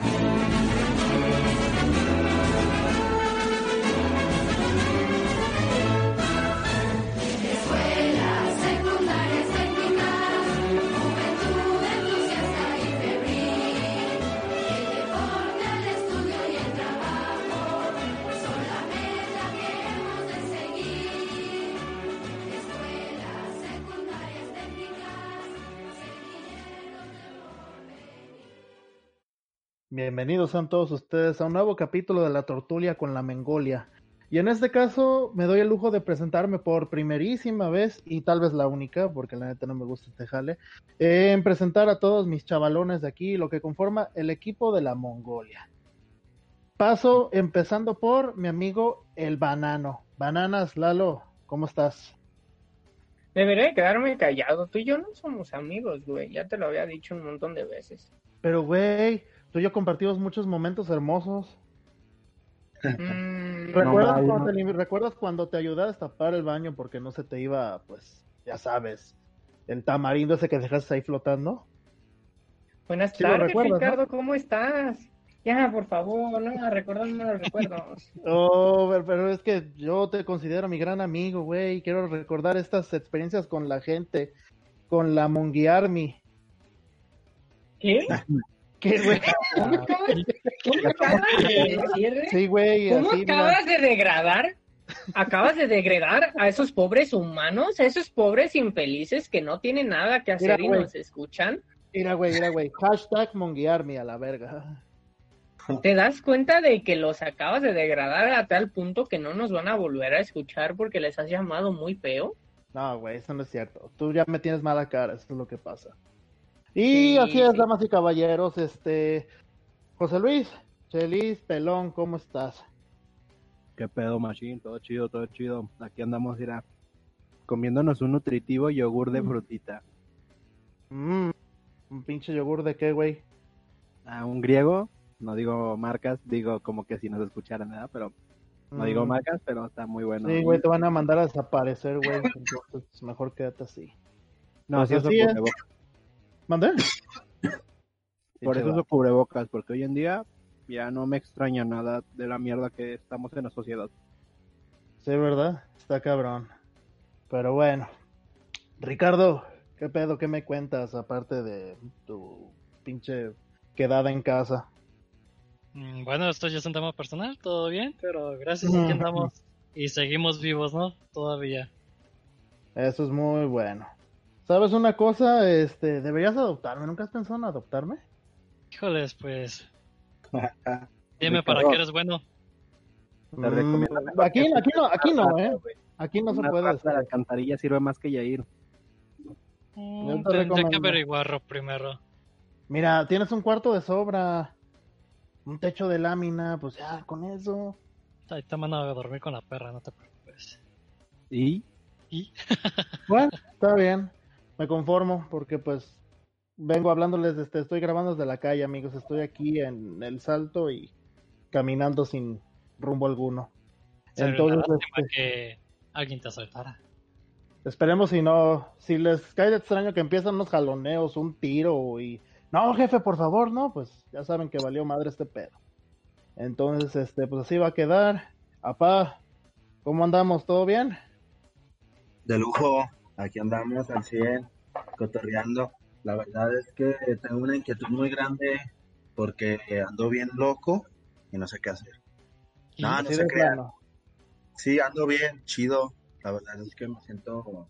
you Bienvenidos sean todos ustedes a un nuevo capítulo de la Tortulia con la Mengolia. Y en este caso me doy el lujo de presentarme por primerísima vez y tal vez la única, porque la neta no me gusta este jale, en presentar a todos mis chavalones de aquí, lo que conforma el equipo de la Mongolia. Paso empezando por mi amigo el Banano. Bananas, Lalo, ¿cómo estás? Debería quedarme callado. Tú y yo no somos amigos, güey. Ya te lo había dicho un montón de veces. Pero güey, tú y yo compartimos muchos momentos hermosos. Mm, ¿Recuerdas, cuando no. te, ¿Recuerdas cuando te ayudé a destapar el baño porque no se te iba, pues, ya sabes, el tamarindo ese que dejaste ahí flotando? Buenas Sí tardes. Ricardo. ¿Cómo estás? Ya, por favor, no, recuérdame los recuerdos. Oh, pero, pero es que yo te considero mi gran amigo, güey. Quiero recordar estas experiencias con la gente, con la Mongi Army. ¿Qué? ¿Qué, güey? ¿Cómo acabas, de decir? Sí, güey, ¿Cómo acabas de degradar? Acabas de degradar a esos pobres humanos, a esos pobres infelices que no tienen nada que hacer Mira, y güey. nos escuchan. Mira, güey, mira, güey. Hashtag Mongi Army a la verga. ¿Te das cuenta de que los acabas de degradar a tal punto que no nos van a volver a escuchar porque les has llamado muy feo? No, güey, eso no es cierto. Tú ya me tienes mala cara, eso es lo que pasa. Y Sí, así es, damas y caballeros, este... José Luis, Chelis, Pelón, ¿cómo estás? ¿Qué pedo, Machine? Todo chido, todo chido. Aquí andamos, mira, comiéndonos un nutritivo yogur de Mm. frutita. Mmm, un pinche yogur de qué, güey. A un griego, no digo marcas, digo como que si nos escucharan, ¿verdad? Pero no digo Mm, marcas, pero está muy bueno. Sí, güey, te van a mandar a desaparecer, güey. Entonces, mejor quédate así. No, pues uso así es. cubrebocas. ¿Mandé? Por eso uso cubrebocas, porque hoy en día ya no me extraña nada de la mierda que estamos en la sociedad. Sí, ¿verdad? Está cabrón. Pero bueno. Ricardo, ¿qué pedo? ¿Qué me cuentas aparte de tu pinche quedada en casa? Mm, Bueno, esto ya es un tema personal, todo bien, pero gracias, Ujú. aquí andamos y seguimos vivos, ¿no? Todavía. Eso es muy bueno. ¿Sabes una cosa? Este, deberías adoptarme. ¿Nunca has pensado en adoptarme? Híjoles, pues, dime para qué eres bueno. Te recomiendo Mm, mejor aquí, aquí no, aquí no, eh. Aquí no se Una puede. la alcantarilla sirve más que Yair. Mm, te tendré que recomiendo. averiguarlo primero. Mira, tienes un cuarto de sobra. Un techo de lámina, pues ya, con eso. Ahí te mando a dormir con la perra, no te preocupes. Y ¿Y? Bueno, está bien. Me conformo porque pues vengo hablándoles, este, estoy grabando desde la calle, amigos. Estoy aquí en el salto y caminando sin rumbo alguno. Sería Entonces, este, que alguien te asaltara. esperemos si no, si les cae de extraño que empiezan unos jaloneos, un tiro y... No, jefe, por favor, no, pues ya saben que valió madre este pedo. Entonces, este, pues así va a quedar. Apá, ¿cómo andamos? ¿Todo bien? De lujo, aquí andamos al 100, cotorreando. La verdad es que tengo una inquietud muy grande porque ando bien loco y no sé qué hacer. No, no se crean. plano. Sí, ando bien, chido. La verdad es que me siento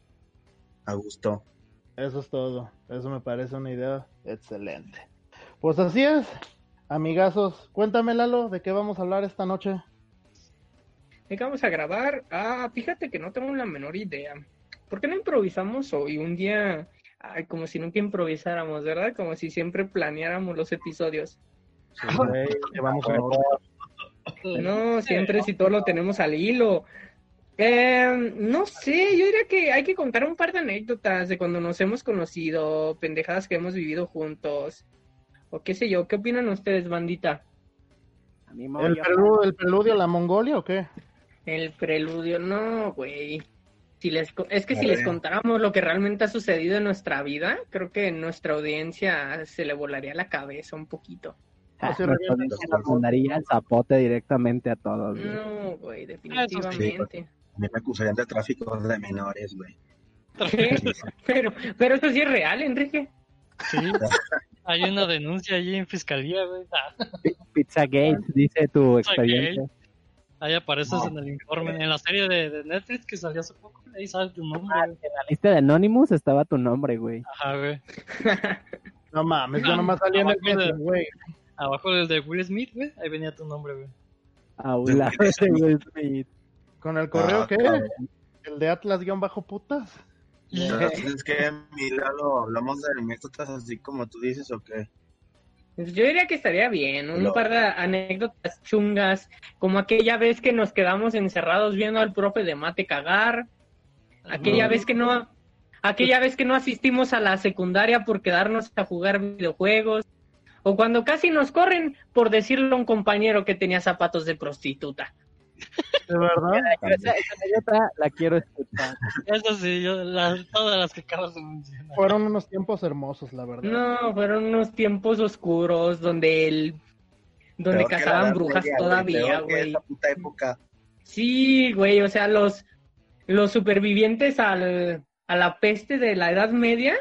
a gusto. Eso es todo. Eso me parece una idea excelente. Pues así es, amigazos. Cuéntame, Lalo, ¿de qué vamos a hablar esta noche? ¿De qué vamos a grabar? Ah, fíjate que no tengo la menor idea. ¿Por qué no improvisamos hoy? Un día, ay, como si nunca improvisáramos, ¿verdad? Como si siempre planeáramos los episodios. Sí, llevamos. No, siempre si todo lo tenemos al hilo. Eh, no sé, yo diría que hay que contar un par de anécdotas de cuando nos hemos conocido, pendejadas que hemos vivido juntos, o qué sé yo. ¿Qué opinan ustedes, bandita? ¿El, preludio, ¿El preludio a la Mongolia o qué? El preludio, no, güey. Si les, es que si les contáramos lo que realmente ha sucedido en nuestra vida, creo que nuestra audiencia se le volaría la cabeza un poquito. Ah, Sí, revienta. audiencia nos mandaría el zapote directamente a todos. güey. No, güey, definitivamente. A mí me acusarían de tráfico de menores, güey. Pero, pero eso sí es real, Enrique. Sí. Hay una denuncia allí en fiscalía, güey. Ah, Pi- Pizzagate, dice tu expediente. Ahí apareces en el informe, en la serie de, de Netflix que salió hace poco. Ahí sale tu nombre, Ah, en la lista de Anonymous estaba tu nombre, güey. Ajá, güey. No mames, yo nomás salí en el Abajo de- metro, güey. Abajo del de Will Smith, güey. Ahí venía tu nombre, güey. De Will Smith. ¿Con el correo Ah, qué? ¿El de Atlas-putas? Entonces, es que, mira, lo hablamos de anécdotas así como tú dices, ¿o qué? Pues Yo diría que estaría bien, un par de anécdotas chungas, como aquella vez que nos quedamos encerrados viendo al profe de mate cagar, aquella vez que no, aquella vez que no asistimos a la secundaria por quedarnos a jugar videojuegos, o cuando casi nos corren por decirle a un compañero que tenía zapatos de prostituta. ¿De verdad? Esa, esa anécdota la quiero escuchar. Eso sí, yo, las- todas las que acabas de mencionar. Fueron unos tiempos hermosos, la verdad. No, fueron unos tiempos oscuros donde el donde Peor cazaban brujas Media, todavía, güey. puta época. Sí, güey, o sea, los, los supervivientes al, a la peste de la Edad Media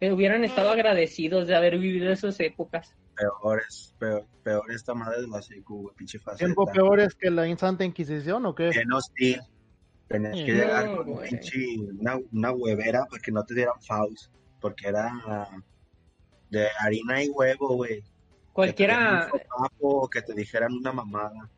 eh, hubieran estado agradecidos de haber vivido esas épocas. Peor es, peor, peor esta madre de la secu, güey, pinche faceta. ¿Tiempo peores que la Santa Inquisición o qué? Bien hostil. Tenías que No, llegar con un pinche, una, una huevera para que no te dieran faust, porque era de harina y huevo, güey. Que te Cualquiera, dieran un sopapo o que te dijeran una mamada.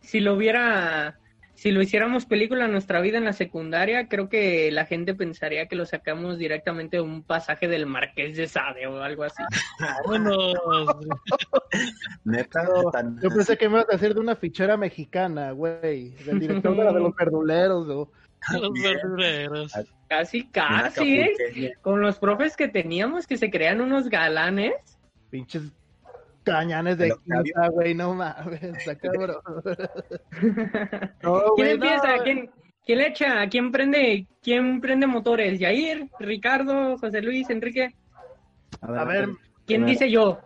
si lo hubiera, si lo hiciéramos película en nuestra vida en la secundaria, creo que la gente pensaría que lo sacamos directamente de un pasaje del Marqués de Sade o algo así. Vámonos. Neta, No, tan- Yo pensé que me ibas a decir de una fichera mexicana, güey. Del director de la de los verduleros, o Los Bien. verdureros. Casi, casi, ¿eh? Con los profes que teníamos que se crean unos galanes. pinches cañanes de quinta, güey, no mames, está cabrón. No, ¿Quién empieza? no, ¿Quién, quién le echa? ¿Quién prende? ¿Quién prende motores? ¿Yair? ¿Ricardo? ¿José Luis? ¿Enrique? A ver, ¿Quién Primero. dice yo?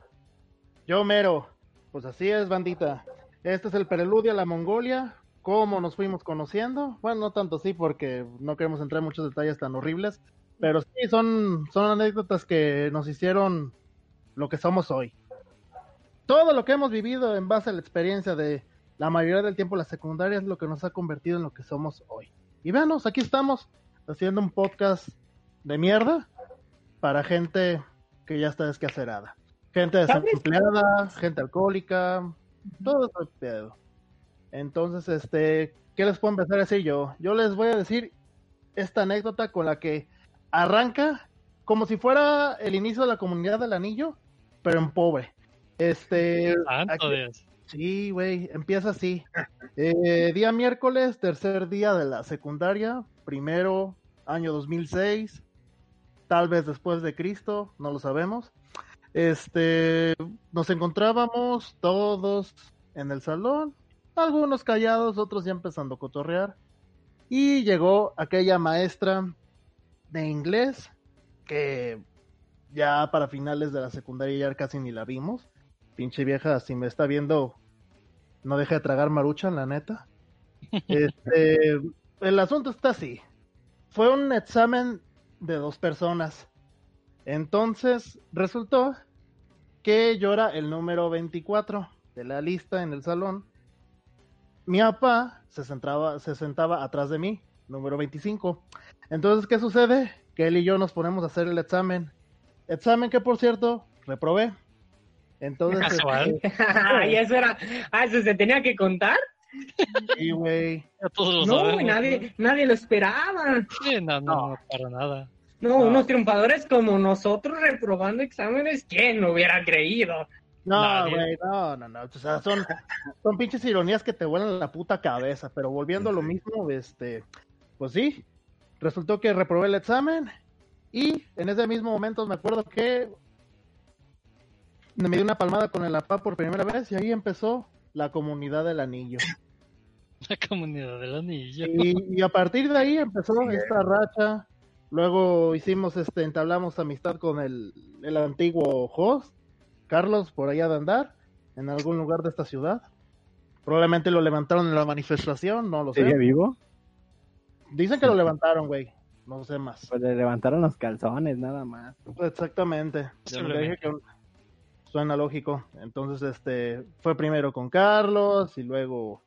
yo mero. Pues así es, bandita. Este es el preludio a la Mongolia. ¿Cómo nos fuimos conociendo? Bueno, no tanto así porque no queremos entrar en muchos detalles tan horribles. Pero sí, son, son anécdotas que nos hicieron lo que somos hoy. Todo lo que hemos vivido en base a la experiencia de la mayoría del tiempo la secundaria es lo que nos ha convertido en lo que somos hoy. Y veanos, aquí estamos haciendo un podcast de mierda para gente que ya está descacerada. Gente desempleada, gente alcohólica, todo ese pedo. Entonces, este, ¿qué les puedo empezar a decir yo? Yo les voy a decir esta anécdota con la que arranca como si fuera el inicio de la comunidad del anillo, pero en pobre. Este, Santo aquí- Dios. Sí, güey, empieza así. Eh, día miércoles, tercer día de la secundaria, primero, año 2006, tal vez después de Cristo, no lo sabemos. Este, nos encontrábamos todos en el salón, algunos callados, otros ya empezando a cotorrear. Y llegó aquella maestra de inglés que ya para finales de la secundaria ya casi ni la vimos. Pinche vieja, si me está viendo, no deja de tragar marucha, la neta. Este, el asunto está así. Fue un examen de dos personas. Entonces, resultó que yo era el número 24 de la lista en el salón. Mi papá se sentaba, se sentaba atrás de mí, número 25. Entonces, ¿qué sucede? Que él y yo nos ponemos a hacer el examen. Examen que, por cierto, reprobé. Entonces, Casual. este, y eso era, ah, eso se tenía que contar. sí, güey. No, güey, nadie, nadie lo esperaba. Sí, no, no, no, para nada. No, unos triunfadores como nosotros reprobando exámenes, ¿quién lo hubiera creído? No, güey, no, no, no. O sea, son, son pinches ironías que te vuelan la puta cabeza. Pero volviendo a lo mismo, este, pues sí, resultó que reprobé el examen. Y en ese mismo momento me acuerdo que me di una palmada con el APA por primera vez y ahí empezó la comunidad del anillo. La comunidad del anillo. Y, y a partir de ahí empezó esta racha. Luego hicimos, este, entablamos amistad con el, el antiguo host, Carlos, por allá de andar, en algún lugar de esta ciudad. Probablemente lo levantaron en la manifestación, no lo sé. ¿Sigue vivo? Dicen que lo levantaron, güey. No sé más. Pues le levantaron los calzones, nada más. Exactamente. Le dije que suena lógico. Entonces, este, fue primero con Carlos y luego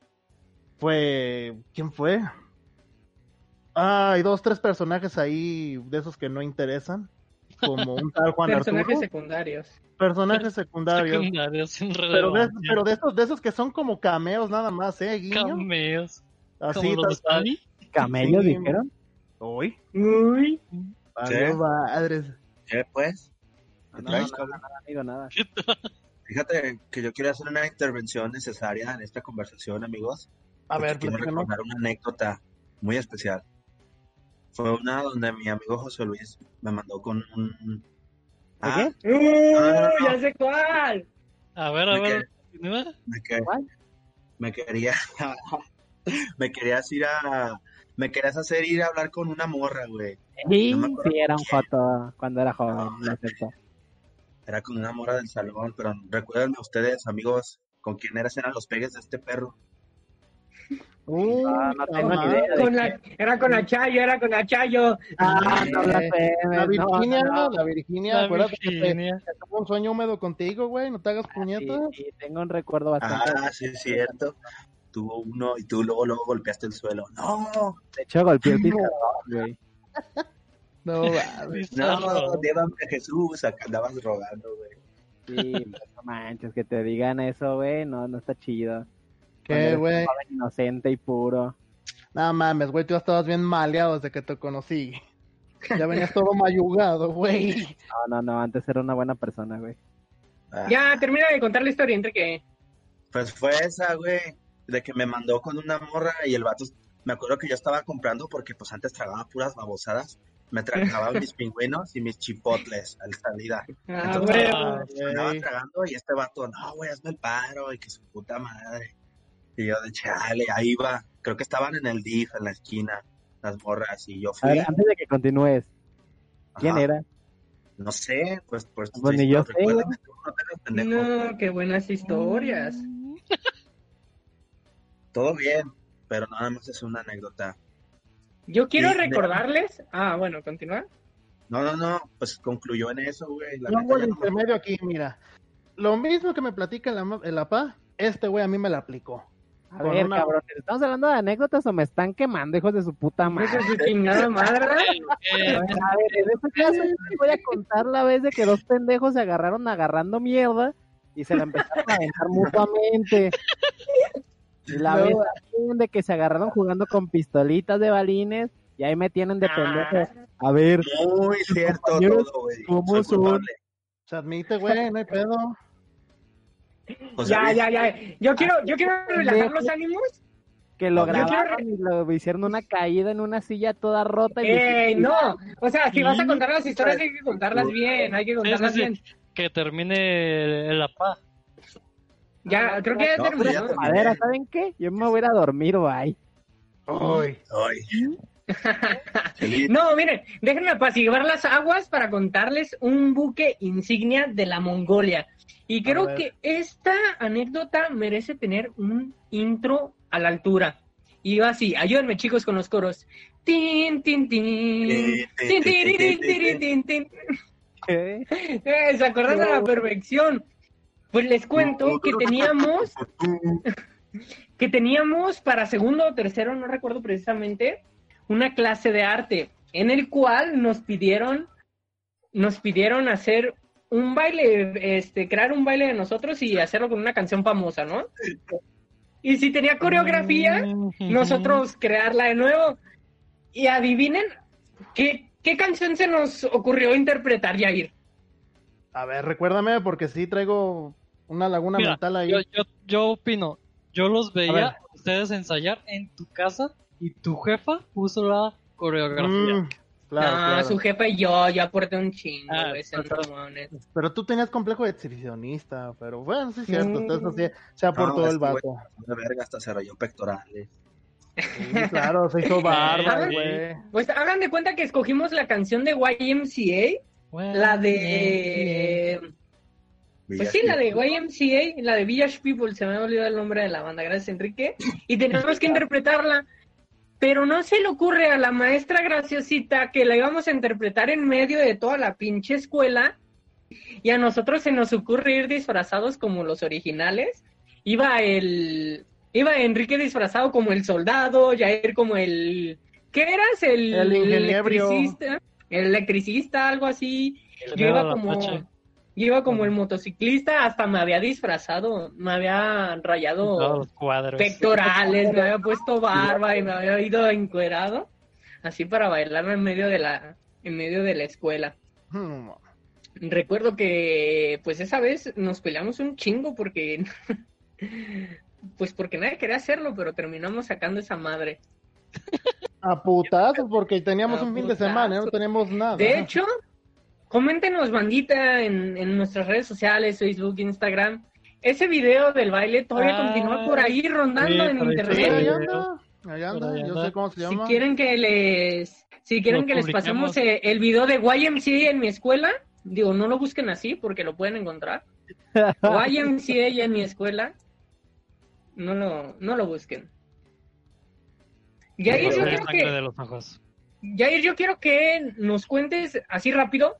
fue, ¿quién fue? Ah, hay dos, tres personajes ahí de esos que no interesan, como un tal Juan Personajes Arturo, secundarios. personajes secundarios. Secundarios sin Pero de, pero de esos, de esos que son como cameos nada más, ¿eh? Guiño. Cameos. Así, tal-. ¿Camellos Sí. dijeron? Uy, Uy, valió ¿Sí? madres. ¿Qué pues? ¿Qué No, no, cabrón? no, amigo, nada. Fíjate que yo quiero hacer una intervención necesaria en esta conversación, amigos. A ver, quiero recordar una anécdota muy especial. Fue una donde mi amigo José Luis me mandó con un... Ah, qué? uy, no, no. ya sé cuál. A ver, a ¿De ver. me, que- ¿Cuál? me quería... me querías ir a... Me querías hacer ir a hablar con una morra, güey. Sí, No me sí, era un foto cuando era joven. Era con una morra del salón, pero recuérdenme ustedes, amigos, con quién eras, eran los pegues de este perro. Uy, No, no tengo ni madre. idea. Con la, era con Achayo, era con Achayo. Ah, no Eh, blasfemes, La no, Virginia, no, no. la Virginia, La acuérdate Virginia. que tuvo un sueño húmedo contigo, güey, no te hagas Sí, puñetas. sí, tengo un recuerdo bastante. Ah, sí, es cierto. Tuvo uno y tú luego, luego golpeaste el suelo. No, De hecho, golpeé el pizarrón, güey. No, mames. no, llévame a Jesús, acá andabas rogando, güey. Sí, no manches, que te digan eso, güey, no, no está chido. ¿Qué, güey? Inocente y puro. No mames, güey, tú ya estabas bien maleado desde que te conocí. Ya venías todo mayugado, güey. No, no, no, antes era una buena persona, güey. Ah, Ya, termina de contar la historia entre que. Pues fue esa, güey, de que me mandó con una morra y el vato, me acuerdo que yo estaba comprando porque pues antes tragaba puras babosadas. Me tragaba mis pingüinos y mis chipotles al salida. Ah, Entonces, huevo. andaba tragando y este vato, no, güey, hazme el paro y que su puta madre. Y yo de chale, ahí va. Creo que estaban en el DIF, en la esquina, las morras, y yo A fui. ver, antes de que continúes, ¿quién Ajá. era? No sé, pues, pues, Pues ni yo sé, no. No, qué buenas historias. Todo bien, pero nada más es una anécdota. Yo quiero de- recordarles. Ah, bueno, continúa. No, no, no, pues concluyó en eso, güey. La el no me- intermedio aquí, mira. Lo mismo que me platica el, el APA, este güey a mí me la aplicó. A ver, una- cabrón, ¿estamos hablando de anécdotas o me están quemando, hijos de su puta madre? Eso es su chingada madre. Eh, A ver, en este caso yo les voy a contar la vez de que dos pendejos se agarraron agarrando mierda y se la empezaron a aventar mutuamente. La No. vez de que se agarraron jugando con pistolitas de balines y ahí me tienen de pendejo. A ver, Muy cierto todo, güey. ¿cómo son? Se admite, güey, no hay pedo. José Ya, Luis, ya, ya. Yo quiero, yo quiero relajar los ánimos. que lo quiero grabaron y lo hicieron una caída en una silla toda rota. Y ¡Ey, no! O sea, si vas a contar las historias hay que contarlas bien, hay que contarlas sí, sí. bien. que termine el APA. Ya, creo que ya No, terminó. Madera, ¿saben qué? Yo me voy a ir a dormir, bye. Ay. No, miren, déjenme apaciguar las aguas para contarles un buque insignia de la Mongolia. Y creo que esta anécdota merece tener un intro a la altura. Y va así, ayúdenme chicos con los coros. Tin, tin, tin. Tin, tiririn, tin, tin. ¿Qué? Eh, ¿Se acuerdan de la perfección? Pues les cuento que teníamos, que teníamos para segundo o tercero, no recuerdo precisamente, una clase de arte en el cual nos pidieron, nos pidieron hacer un baile, este, crear un baile de nosotros y hacerlo con una canción famosa, ¿no? Y si tenía coreografía, nosotros crearla de nuevo. Y adivinen qué, qué canción se nos ocurrió interpretar, Yair. a ver, recuérdame porque sí traigo Una laguna Mira, mental ahí. yo, yo, yo opino, yo los veía ustedes ensayar en tu casa y tu jefa puso la coreografía. Mm, claro, no, claro. su jefa y yo, yo aporté un chingo, Ah, pero-. Pero tú tenías complejo de exhibicionista, pero bueno, sí es cierto, Mm. entonces sí, se aportó No, el vato. De verga, hasta se rayó pectorales. Sí, claro, se hizo barba, Sí. güey. Pues hagan de cuenta que escogimos la canción de YMCA, Bueno, la de... Pues sí, la de YMCA, la de Village People, se me ha olvidado el nombre de la banda, gracias Enrique, y tenemos que interpretarla. Pero no se le ocurre a la maestra graciosita que la íbamos a interpretar en medio de toda la pinche escuela, y a nosotros se nos ocurre ir disfrazados como los originales. Iba el... Iba Enrique disfrazado como el soldado, Jair como el... ¿Qué eras? El, El electricista, el electricista, algo así. Yo iba como. Yo iba como el motociclista, hasta me había disfrazado, me había rayado cuadros. pectorales, me había puesto barba y me había ido encuerado, así para bailar en medio de la, en medio de la escuela. Hmm, Recuerdo que, pues esa vez nos peleamos un chingo porque, pues porque nadie quería hacerlo, pero terminamos sacando esa madre. A putazos, porque teníamos A un fin de semana, no putazos. teníamos nada. De hecho, coméntenos, bandita, en, en nuestras redes sociales, Facebook, Instagram. Ese video del baile todavía Ah, continúa por ahí rondando sí, en internet. ahí Sí. anda, ahí anda, yo sé cómo se Si llama. quieren que les, si quieren que les pasemos eh, el video de YMCA en mi escuela, digo, no lo busquen así porque lo pueden encontrar. YMCA en mi escuela, no lo, no lo busquen. Yair, yo quiero que, de los ojos. Yair, yo quiero que nos cuentes así rápido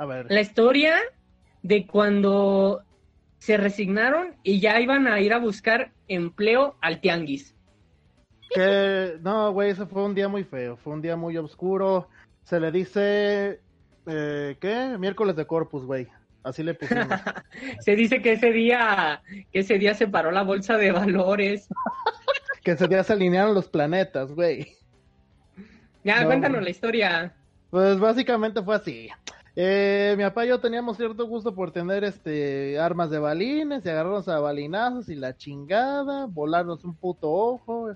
A ver, la historia de cuando se resignaron y ya iban a ir a buscar empleo al tianguis. que no, güey, ese fue un día muy feo, fue un día muy oscuro. Se le dice, eh, ¿qué? Miércoles de Corpus, güey. Así le pusimos. Se dice que ese día, que ese día se paró la bolsa de valores. que ese día se alinearon los planetas, güey. Ya, No. cuéntanos la historia. Pues básicamente fue así. Eh, mi papá y yo teníamos cierto gusto por tener este armas de balines y agarrarnos a balinazos y la chingada, volarnos un puto ojo.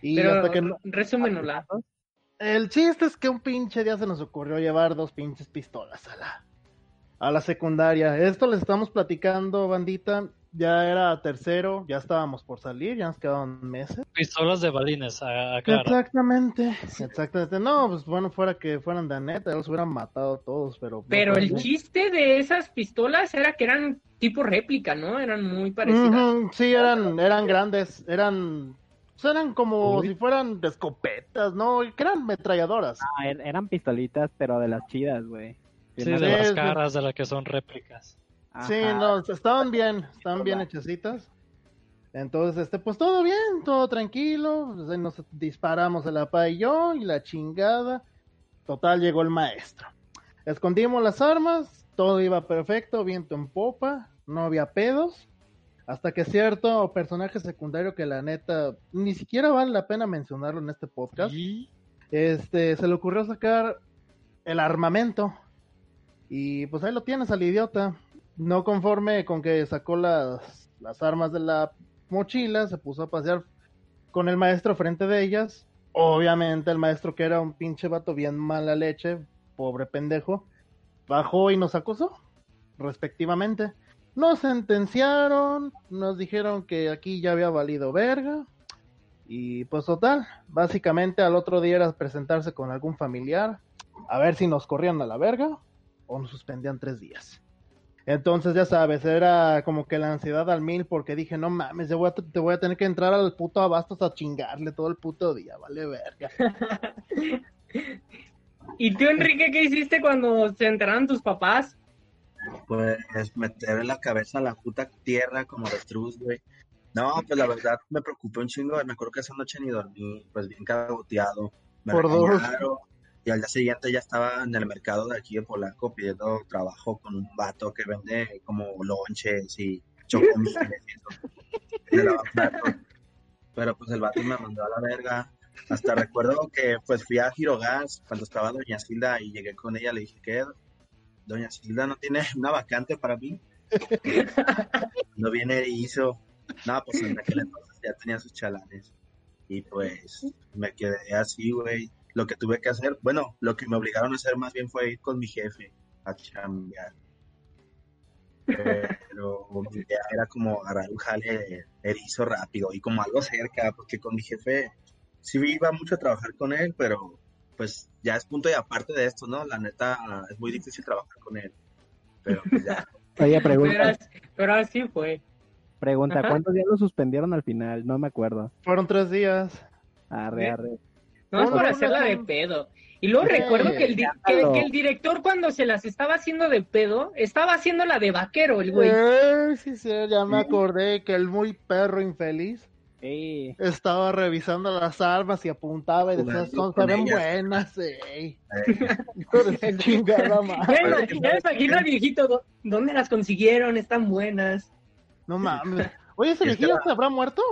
Y Pero hasta que no-. El chiste es que un pinche día se nos ocurrió llevar dos pinches pistolas a la, a la secundaria. Esto les estamos platicando, bandita. Ya era tercero, ya estábamos por salir, ya nos quedaban meses. Pistolas de balines, a. Exactamente, exactamente. No, pues bueno, fuera que fueran de neta, los hubieran matado a todos, pero... no Pero el chiste de esas pistolas era que eran tipo réplica, ¿no? Eran muy parecidas. Sí, eran, eran grandes, eran, pues eran como Uy. si fueran escopetas, ¿no? Que eran metralladoras. Ah, er- eran pistolitas, pero de las chidas, güey. Sí, de las caras de las que son réplicas. Sí, no, estaban bien, estaban bien hechecitas. Entonces, este, pues todo bien, todo tranquilo. pues, nos disparamos el apa y yo y la chingada. Total, llegó el maestro. Escondimos las armas, todo iba perfecto, viento en popa, no había pedos. Hasta que cierto personaje secundario que la neta ni siquiera vale la pena mencionarlo en este podcast. Este, se le ocurrió sacar el armamento. Y pues ahí lo tienes al idiota. No conforme con que sacó las, las armas de la mochila, se puso a pasear con el maestro frente de ellas. Obviamente el maestro que era un pinche vato bien mala leche, pobre pendejo, bajó y nos acusó, respectivamente. Nos sentenciaron, nos dijeron que aquí ya había valido verga. Y pues total, básicamente al otro día era presentarse con algún familiar, a ver si nos corrían a la verga o nos suspendían tres días. Entonces ya sabes, era como que la ansiedad al mil porque dije, no mames, yo voy a, te voy a tener que entrar al puto abastos a chingarle todo el puto día, vale verga. ¿Y tú, Enrique, qué hiciste cuando se enteraron tus papás? Pues meter en la cabeza la puta tierra como avestruz, güey. No, pues la verdad me preocupé un chingo. Me acuerdo que esa noche ni dormí, pues bien cagoteado. Me Por dos. Y al día siguiente ya estaba en el mercado de aquí de Polanco pidiendo trabajo con un vato que vende como lonches y chocomiles y eso. Pero pues el vato me mandó a la verga. Hasta recuerdo que pues fui a Girogas cuando estaba Doña Silda y llegué con ella. Le dije que Doña Silda no tiene una vacante para mí. No viene erizo. No, pues en aquel entonces ya tenía sus chalanes. Y pues me quedé así, güey. Lo que tuve que hacer, bueno, lo que me obligaron a hacer más bien fue ir con mi jefe a chambear. Pero mi idea era como agarrar un jale erizo rápido y como algo cerca, porque con mi jefe sí iba mucho a trabajar con él, pero pues ya es punto y aparte de esto, ¿no? La neta es muy difícil trabajar con él. Pero pues ya, Oye, Pero, pregunta, as- pero así fue. pregunta, Ajá. ¿cuántos días lo suspendieron al final? No me acuerdo. Fueron tres días. Arre, arre. No es por hacerla de pedo. Y luego Sí, recuerdo que el, di- que, déjalo. que el director cuando se las estaba haciendo de pedo, estaba haciendo la de vaquero, el güey. Eh, sí, sí, ya me acordé que el muy perro infeliz Sí. estaba revisando las armas y apuntaba y decía, son, ven ellas". buenas, eh. Hijo de chingada Ya madre. me imagino- ya me imagino al viejito, "¿Dó- ¿dónde las consiguieron? Están buenas. No mames. Oye, ese la- se habrá muerto.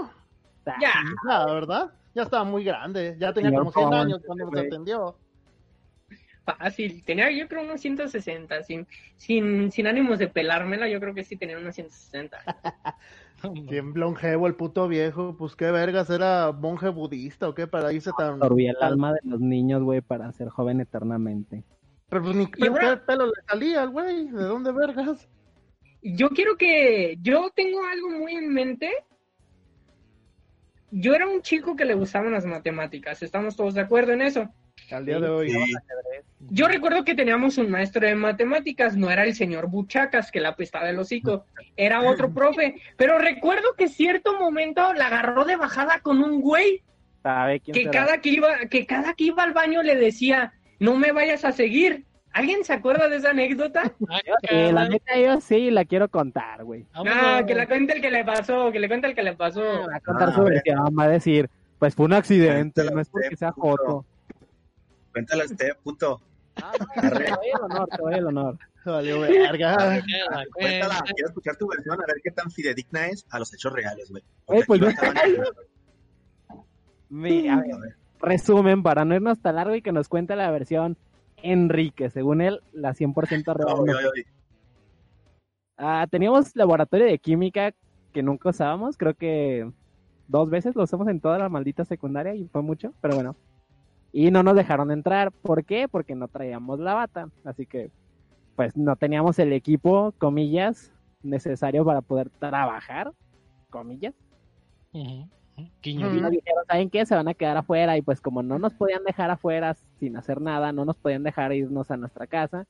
Ya. La verdad, ya estaba muy grande. Ya tenía Señor como 100 Ponce, años cuando nos atendió. Fácil. Tenía yo creo unos 160. Sin, sin, sin ánimos de pelármela, yo creo que sí tenía unos 160. Bien longevo el puto viejo. Pues qué vergas, era monje budista o qué para irse tan. Absorbía el alma de los niños, güey, para ser joven eternamente. Pero pues ni pe- pelo le salía al güey. ¿De dónde vergas? Yo quiero que. Yo tengo algo muy en mente. Yo era un chico que le gustaban las matemáticas. ¿Estamos todos de acuerdo en eso? Al día de hoy. sí, Yo recuerdo que teníamos un maestro de matemáticas, no era el señor Buchacas, que la apestaba el hocico, era otro profe, pero recuerdo que cierto momento la agarró de bajada con un güey ¿Sabe quién que será? cada que iba, que cada que iba al baño le decía, no me vayas a seguir. ¿Alguien se acuerda de esa anécdota? Ah, Eh, la neta, yo sí la quiero contar, güey. Ah, Vámonos. que la cuente el que le pasó, que le cuente el que le pasó. Va a contar Ah, su versión, va a decir, pues fue un accidente, Cuéntala no es porque usted, sea puto. joto. cuéntale a usted, puto. Ah, no, te doy el honor, te doy el honor. Valió verga. Cuéntala, quiero escuchar tu versión, a ver qué tan fidedigna es a los hechos reales, güey. Güey, pues no estaban hablando. Mi- a ver, A ver, resumen, para no irnos tan largo y que nos cuente la versión Enrique, según él, la 100% real. Ah, teníamos laboratorio de química que nunca usábamos, creo que dos veces lo usamos en toda la maldita secundaria y fue mucho, pero bueno. Y no nos dejaron entrar, ¿por qué? Porque no traíamos la bata, así que pues no teníamos el equipo, comillas, necesario para poder trabajar, comillas. Ujú. Y nos dijeron, ¿saben qué? Se van a quedar afuera y pues como no nos podían dejar afuera sin hacer nada, no nos podían dejar irnos a nuestra casa,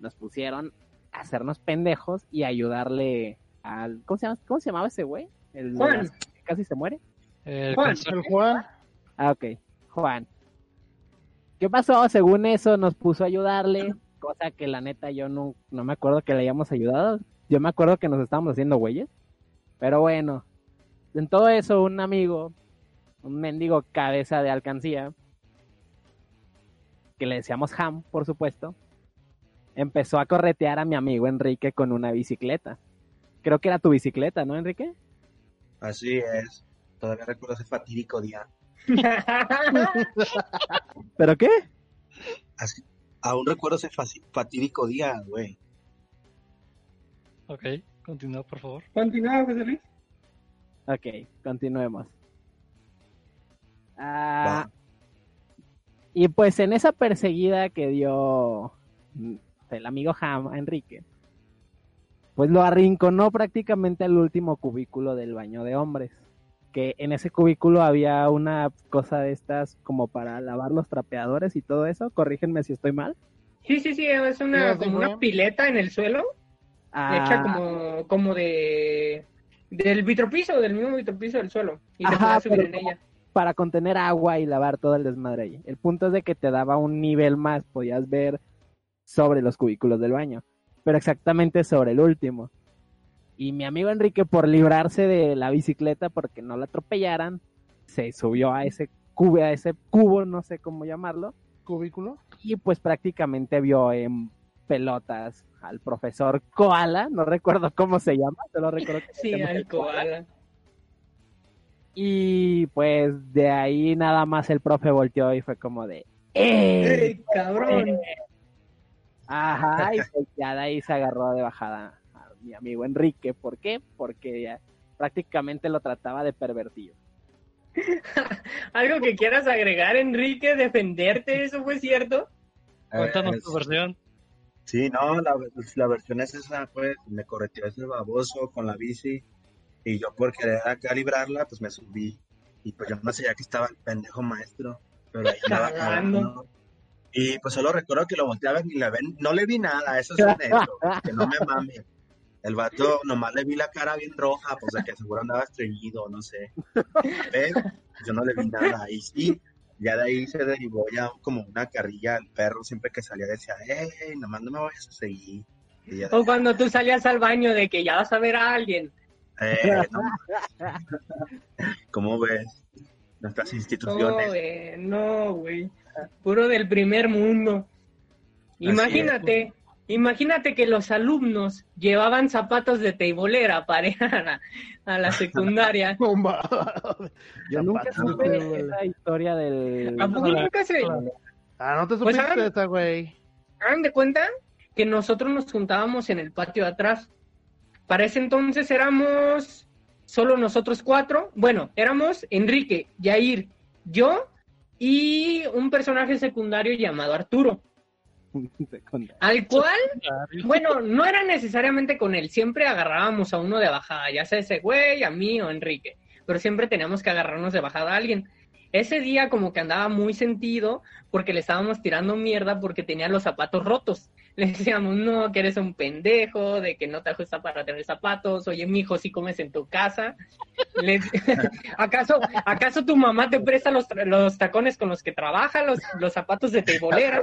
nos pusieron a hacernos pendejos y ayudarle al... ¿Cómo se, llama? ¿Cómo se llamaba ese güey? El Juan. las- que casi se muere. El Juan. El Juan. Ah, ok. Juan. ¿Qué pasó? Según eso nos puso a ayudarle, cosa que la neta yo no, no me acuerdo que le hayamos ayudado. Yo me acuerdo que nos estábamos haciendo güeyes. Pero bueno, en todo eso un amigo, un mendigo cabeza de alcancía, que le decíamos Ham, por supuesto, empezó a corretear a mi amigo Enrique con una bicicleta. Creo que era tu bicicleta, ¿no, Enrique? Así es. Todavía recuerdo ese fatídico día. ¿Pero qué? Así- aún recuerdo ese fatídico día, güey. Ok, continúa, por favor. Continúa, José Luis. Ok, continuemos. Ah, y pues en esa perseguida que dio mm, el amigo Ham a Enrique, pues lo arrinconó prácticamente al último cubículo del baño de hombres. Que en ese cubículo había una cosa de estas como para lavar los trapeadores y todo eso. Corrígenme si estoy mal. Sí, sí, sí, es una, como una pileta en el suelo, hecha Ah, como, como de del vitropiso, del mismo vitropiso del suelo. Y te Ajá, subir pero en ella. para contener agua y lavar todo el desmadre ahí. El punto es de que te daba un nivel más, podías ver sobre los cubículos del baño, pero exactamente sobre el último. Y mi amigo Enrique, por librarse de la bicicleta, porque no la atropellaran, se subió a ese cubo, a ese cubo, no sé cómo llamarlo, Cubículo. y pues prácticamente vio en pelotas al profesor Koala, no recuerdo cómo se llama, solo recuerdo que Sí, se llama al koala. Y pues de ahí nada más el profe volteó y fue como de ¡Eh! ¡Ey, cabrón! Ajá, y pues ya de ahí se agarró de bajada a mi amigo Enrique. ¿Por qué? Porque ya prácticamente lo trataba de pervertido. Algo que quieras agregar, Enrique, defenderte, ¿eso fue cierto? Cuéntanos Eh, tu versión. Sí, no, la, la versión es esa, pues, me correteó ese baboso con la bici y yo por querer acá librarla, pues me subí y pues yo no sabía que estaba el pendejo maestro, pero ahí Cagando. cagando. Y pues solo recuerdo que lo volteaba y le ven, no le vi nada, eso es un hecho, que no me mame. El vato nomás le vi la cara bien roja, pues de que seguro andaba estreñido, no sé. Pero yo no le vi nada. Y sí, ya de ahí se derivó ya como una carrilla al perro, siempre que salía decía, hey, nomás no me vayas a seguir. O cuando tú salías al baño de que ya vas a ver a alguien. "Eh, no". ¿Cómo ves? Nuestras No, instituciones. güey, no, güey. Puro del primer mundo. Así Imagínate, imagínate que los alumnos llevaban zapatos de teibolera para ir a la, a la secundaria. Yo nunca Zapatos, supe esa historia del... ¿A poco nunca se Ah, no te Pues supiste hagan- esa, güey. hagan de cuenta que nosotros nos juntábamos en el patio de atrás? Para ese entonces éramos solo nosotros cuatro. Bueno, éramos Enrique, Yair, yo y un personaje secundario llamado Arturo. Al cual Bueno, no era necesariamente con él, siempre agarrábamos a uno de bajada, ya sea ese güey, a mí o a Enrique, pero siempre teníamos que agarrarnos de bajada a alguien. Ese día como que andaba muy sentido porque le estábamos tirando mierda porque tenía los zapatos rotos. Le decíamos, no, que eres un pendejo, de que no te ajusta para tener zapatos, oye, mijo, si comes en tu casa. Le- ¿Acaso, ¿Acaso tu mamá te presta los, tra- los tacones con los que trabaja, los, los zapatos de teibolera?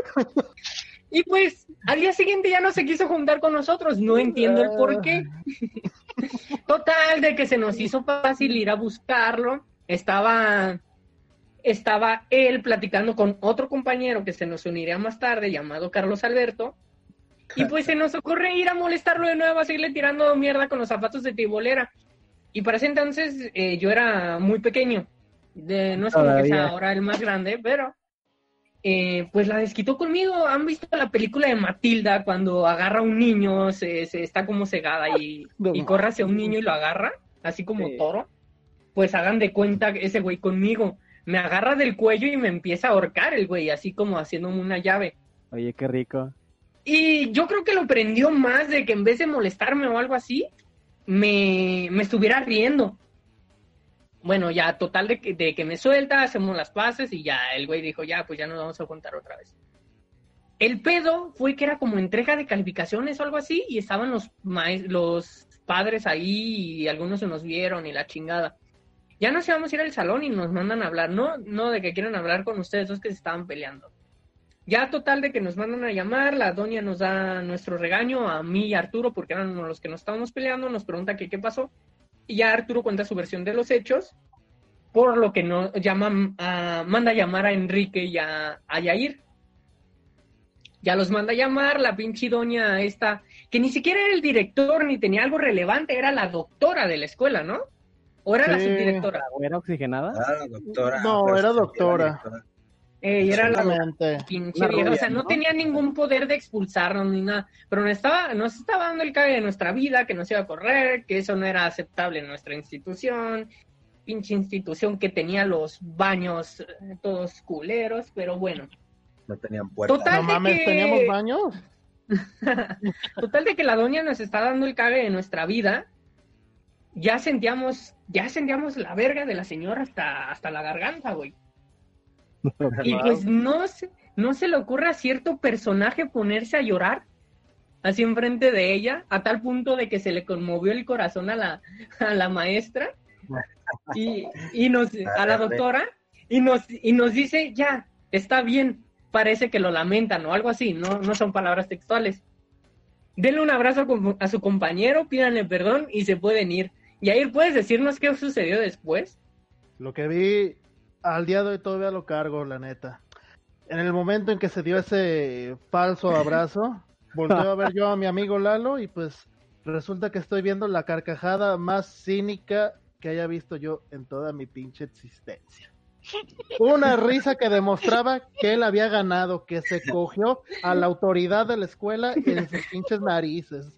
Y pues al día siguiente ya no se quiso juntar con nosotros, no entiendo el por qué. Total, de que se nos hizo fácil ir a buscarlo. Estaba, estaba él platicando con otro compañero que se nos uniría más tarde, llamado Carlos Alberto. Y pues se nos ocurre ir a molestarlo de nuevo, a seguirle tirando mierda con los zapatos de tibolera. Y para ese entonces eh, yo era muy pequeño. De- no es como que sea ahora el más grande, pero eh, pues la desquitó conmigo. ¿Han visto la película de Matilda cuando agarra a un niño, se, se está como cegada y, No y corre hacia un niño y lo agarra, así como Sí. toro? Pues hagan de cuenta que ese güey conmigo. Me agarra del cuello y me empieza a ahorcar el güey, así como haciéndome una llave. Oye, qué rico. Y yo creo que lo prendió más de que en vez de molestarme o algo así, me, me estuviera riendo. Bueno, ya total de que, de que me suelta, hacemos las paces y ya el güey dijo, ya, pues ya nos vamos a juntar otra vez. El pedo fue que era como entrega de calificaciones o algo así y estaban los, los padres ahí y algunos se nos vieron y la chingada. Ya nos íbamos a ir al salón y nos mandan a hablar, no, no de que quieran hablar con ustedes dos que se estaban peleando. Ya total de que nos mandan a llamar, la doña nos da nuestro regaño a mí y a Arturo, porque eran los que nos estábamos peleando, nos pregunta que qué pasó. Y ya Arturo cuenta su versión de los hechos, por lo que no llama a- manda a llamar a Enrique y a, a Yair. Ya los manda a llamar, la pinche doña esta, que ni siquiera era el director ni tenía algo relevante, era la doctora de la escuela, ¿no? ¿O era la subdirectora? ¿La güera oxigenada? Ah, doctora. No, pero era doctora. Eh, y era la pinche o sea, no, ¿no? tenía ningún poder de expulsarnos ni nada, pero nos estaba, nos estaba dando el cague de nuestra vida, que nos iba a correr, que eso no era aceptable en nuestra institución, pinche institución que tenía los baños eh, todos culeros, pero bueno, No tenían puerta. Total. No de mames, que- ¿teníamos baños? total de que la doña nos está dando el cague de nuestra vida, ya sentíamos, ya sentíamos la verga de la señora hasta, hasta la garganta, güey. Y pues no se, no se le ocurre a cierto personaje ponerse a llorar así enfrente de ella, a tal punto de que se le conmovió el corazón a la, a la maestra y, y nos, a la doctora y nos, y nos dice, ya, está bien, parece que lo lamentan o algo así, no, no son palabras textuales. Denle un abrazo a su compañero, pídanle perdón y se pueden ir. Y ahí puedes decirnos qué sucedió después. Lo que vi al día de hoy todavía lo cargo, la neta. En el momento en que se dio ese falso abrazo, volteo a ver yo a mi amigo Lalo y pues resulta que estoy viendo la carcajada más cínica que haya visto yo en toda mi pinche existencia. Una risa que demostraba que él había ganado, que se cogió a la autoridad de la escuela en sus pinches narices.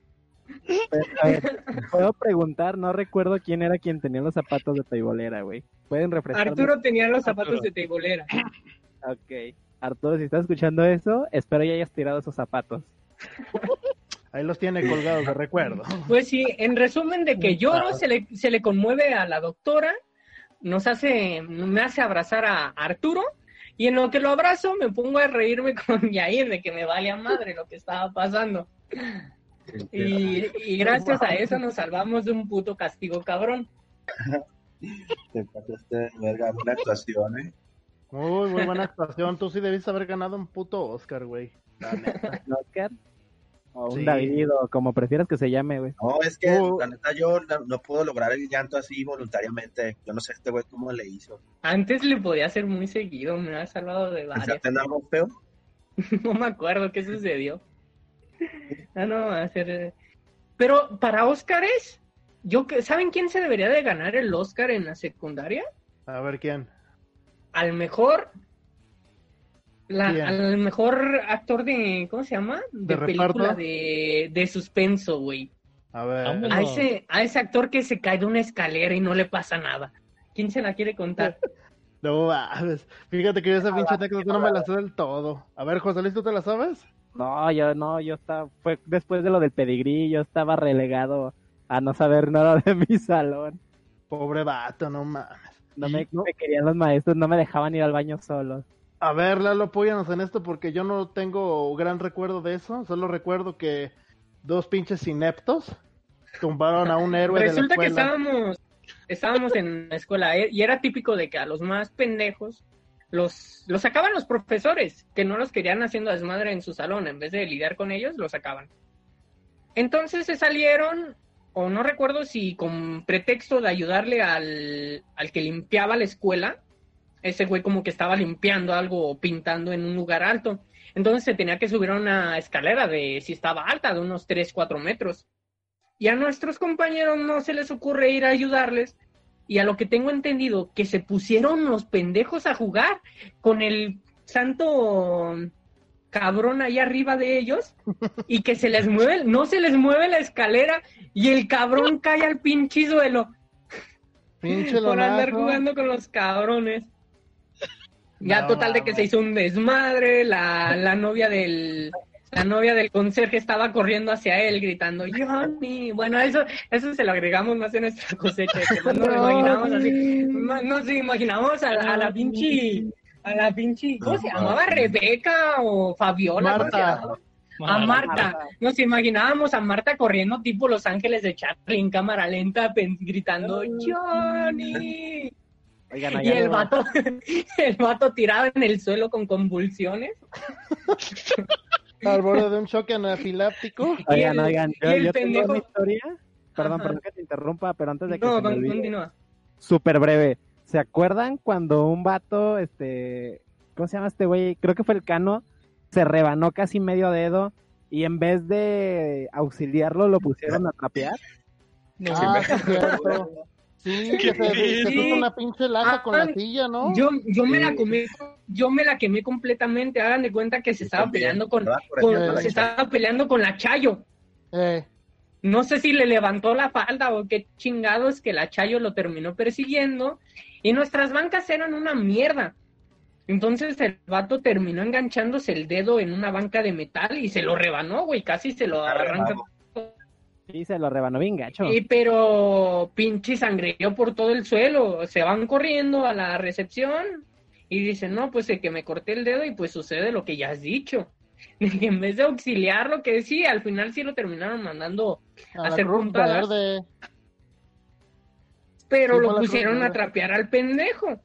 A ver, puedo preguntar, no recuerdo quién era quien tenía los zapatos de teibolera, güey. Pueden refrescar. Arturo tenía los zapatos Arturo. de teibolera. Ok. Arturo, si estás escuchando eso, espero ya hayas tirado esos zapatos. Ahí los tiene colgados de recuerdo. Pues sí, en resumen de que lloro, se le, se le conmueve a la doctora, nos hace, me hace abrazar a Arturo, y en lo que lo abrazo me pongo a reírme con Yair de que me valía madre lo que estaba pasando. Y, y gracias a eso nos salvamos de un puto castigo cabrón. Te pasaste de verga, buena actuación, ¿eh? Muy, muy buena actuación. Tú sí debiste haber ganado un puto Oscar, güey. La neta. ¿Un Oscar? O un Sí. David, o como prefieras que se llame, güey. No, es que Uh. la neta yo no, no puedo lograr el llanto así voluntariamente. Yo no sé este güey cómo le hizo. Antes le podía hacer muy seguido, me ha salvado de varias. ¿Pensaste en algo feo? No me acuerdo qué sucedió. Ah, no, va a ser... eh, Pero para Óscares, yo que- ¿saben quién se debería de ganar el Oscar en la secundaria? A ver quién. Al mejor... Al mejor actor de, ¿cómo se llama? De, ¿De película de, de suspenso, güey. A ver. Vámonos. A ese, a ese actor que se cae de una escalera y no le pasa nada. ¿Quién se la quiere contar? No mames. Fíjate que yo esa pinche anécdota no me la sé del todo. A ver, José Luis, ¿tú te la sabes? No, yo no, yo estaba, fue después de lo del pedigrí, yo estaba relegado a no saber nada de mi salón. Pobre vato, no mames. No me, no- me querían los maestros, no me dejaban ir al baño solos. A ver, Lalo, apóyanos en esto porque yo no tengo gran recuerdo de eso. Solo recuerdo que dos pinches ineptos tumbaron a un héroe Resulta de que la escuela. estábamos, estábamos en la escuela eh, y era típico de que a los más pendejos los, los sacaban los profesores, que no los querían haciendo desmadre en su salón, en vez de lidiar con ellos, los sacaban. Entonces se salieron, o no recuerdo si con pretexto de ayudarle al, al que limpiaba la escuela, ese güey como que estaba limpiando algo o pintando en un lugar alto. Entonces se tenía que subir a una escalera de, si estaba alta, de unos 3, 4 metros. Y a nuestros compañeros no se les ocurre ir a ayudarles. Y a lo que tengo entendido, que se pusieron los pendejos a jugar con el santo cabrón ahí arriba de ellos y que se les mueve, no se les mueve la escalera y el cabrón cae al pinche suelo. Pinche por andar jugando con los cabrones. Ya No, total de que se hizo un desmadre, la, la novia del la novia del conserje estaba corriendo hacia él gritando Johnny. Bueno, eso eso se lo agregamos más en nuestra cosecha, más nos lo No, imaginamos así, más nos imaginamos a, la- a la pinche a la pinche, ¿cómo se llamaba? Rebeca o Fabiola, ¿cómo se Marta. llamaba? A Marta. Nos imaginábamos a Marta corriendo tipo Los Ángeles de Charlie en cámara lenta gritando Johnny. Oigan, Y el vato, el vato tirado en el suelo con convulsiones. Al borde de un choque anafiláptico. oigan, oigan, yo, tengo una historia. Perdón, Ajá. perdón que te interrumpa, pero antes de que No, se me con- olvide, continúa. súper breve. ¿Se acuerdan cuando un vato, este, ¿cómo se llama este güey? Creo que fue el Cano, se rebanó casi medio dedo y en vez de auxiliarlo lo pusieron a trapear? Ah, sí, que se, se Sí. puso una pinche laja con la Ah, silla, ¿no? Yo, yo me la comí, yo me la quemé completamente. Hagan de cuenta que se estaba también, peleando con, con- se estaba peleando con la Chayo. Eh, No sé si le levantó la falda o qué chingados que la Chayo lo terminó persiguiendo. Y nuestras bancas eran una mierda. Entonces el vato terminó enganchándose el dedo en una banca de metal y se lo rebanó, güey. Casi se lo arranca. Sí, se lo rebanó bien gacho. Y pero pinche sangreó por todo el suelo. Se van corriendo a la recepción y dicen, no, pues de que me corté el dedo y pues sucede lo que ya has dicho. En vez de auxiliarlo, que sí, al final sí lo terminaron mandando a Hacer puntadas. Verde. pero Sí, lo pusieron a trapear al pendejo.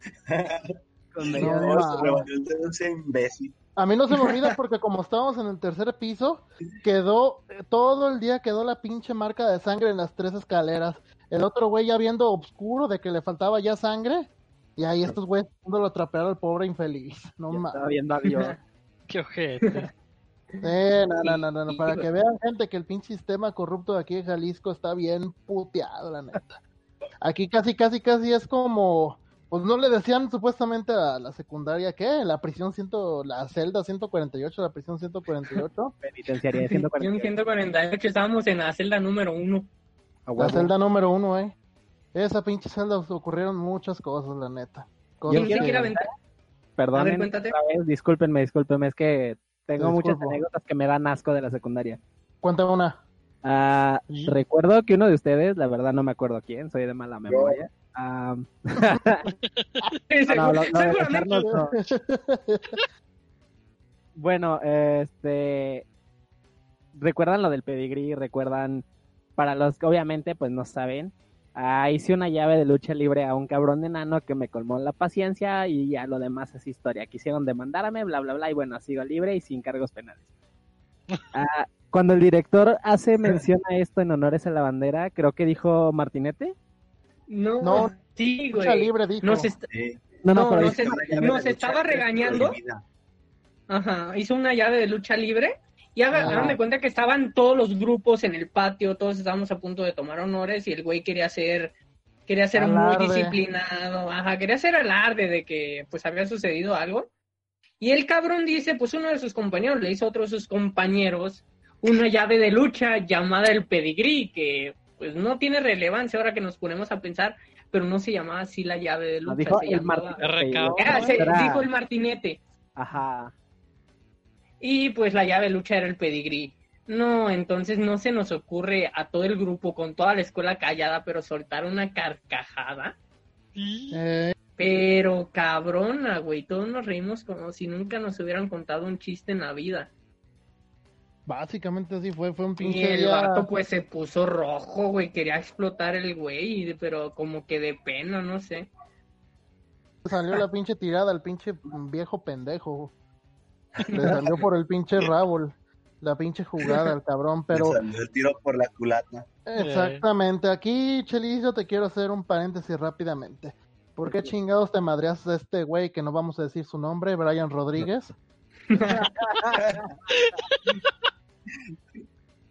Con No, se el dedo ese imbécil. A mí no se me olvida porque como estábamos en el tercer piso, quedó, todo el día quedó la pinche marca de sangre en las tres escaleras. El otro güey ya viendo oscuro de que le faltaba ya sangre. Y ahí estos güeyes dándolo a trapear al pobre infeliz. No mames. estaba viendo a Dios. Qué ojete. Eh, no, no, no, no, no, para que vean gente que el pinche sistema corrupto de aquí de Jalisco está bien puteado, la neta. Aquí casi, casi, casi es como Pues no le decían supuestamente a la secundaria, ¿qué? La prisión ciento, la celda 148, la prisión 148. Penitenciaría de Sección 148. 148, estábamos en la celda número uno. La celda número uno, eh. Esa pinche celda ocurrieron muchas cosas, la neta. Cosas ¿Quién se que- quiere aventar? Perdón, discúlpenme, discúlpenme, es que tengo Te muchas anécdotas que me dan asco de la secundaria. Cuéntame una. Ah, recuerdo que uno de ustedes, la verdad no me acuerdo quién, soy de mala memoria. No, de no. Bueno, este, recuerdan lo del pedigrí, recuerdan, para los que obviamente pues no saben, ah, hice una llave de lucha libre a un cabrón enano que me colmó la paciencia y ya lo demás es historia. Quisieron demandarme, bla, bla, bla, y bueno, sigo libre y sin cargos penales. Ah, cuando el director hace mención a esto en honores a la bandera, creo que dijo Martinete. No, No, sí, Lucha güey. libre dijo. Nos, est- Sí. No, no, No, sé. nos estaba regañando. Ajá, hizo una llave de lucha libre y haga- Ah. hagan de cuenta que estaban todos los grupos en el patio, todos estábamos a punto de tomar honores y el güey quería ser quería ser Alarde. muy disciplinado, ajá, quería ser alarde de que pues había sucedido algo. Y el cabrón dice, pues uno de sus compañeros le hizo a otro de sus compañeros una llave de lucha llamada el pedigrí, que pues no tiene relevancia ahora que nos ponemos a pensar, pero no se llamaba así la llave de lucha, dijo se el llamaba... Martinete. RKO. Ah, se- Era- dijo el martinete. Ajá. Y pues la llave de lucha era el pedigrí. No, entonces no se nos ocurre a todo el grupo, con toda la escuela callada, pero soltar una carcajada. Eh, Pero cabrona, güey, todos nos reímos como si nunca nos hubieran contado un chiste en la vida. Básicamente así fue, fue un Y pinche el día- vato pues se puso rojo, güey, quería explotar el güey, pero como que de pena, no sé. Salió la pinche tirada al pinche viejo pendejo. Le salió por el pinche rabo la pinche jugada al cabrón, pero Le salió el tiro por la culata. exactamente. Aquí, Chelis, yo te quiero hacer un paréntesis rápidamente. ¿Por qué chingados te madreas a este güey que no vamos a decir su nombre, Brian Rodríguez?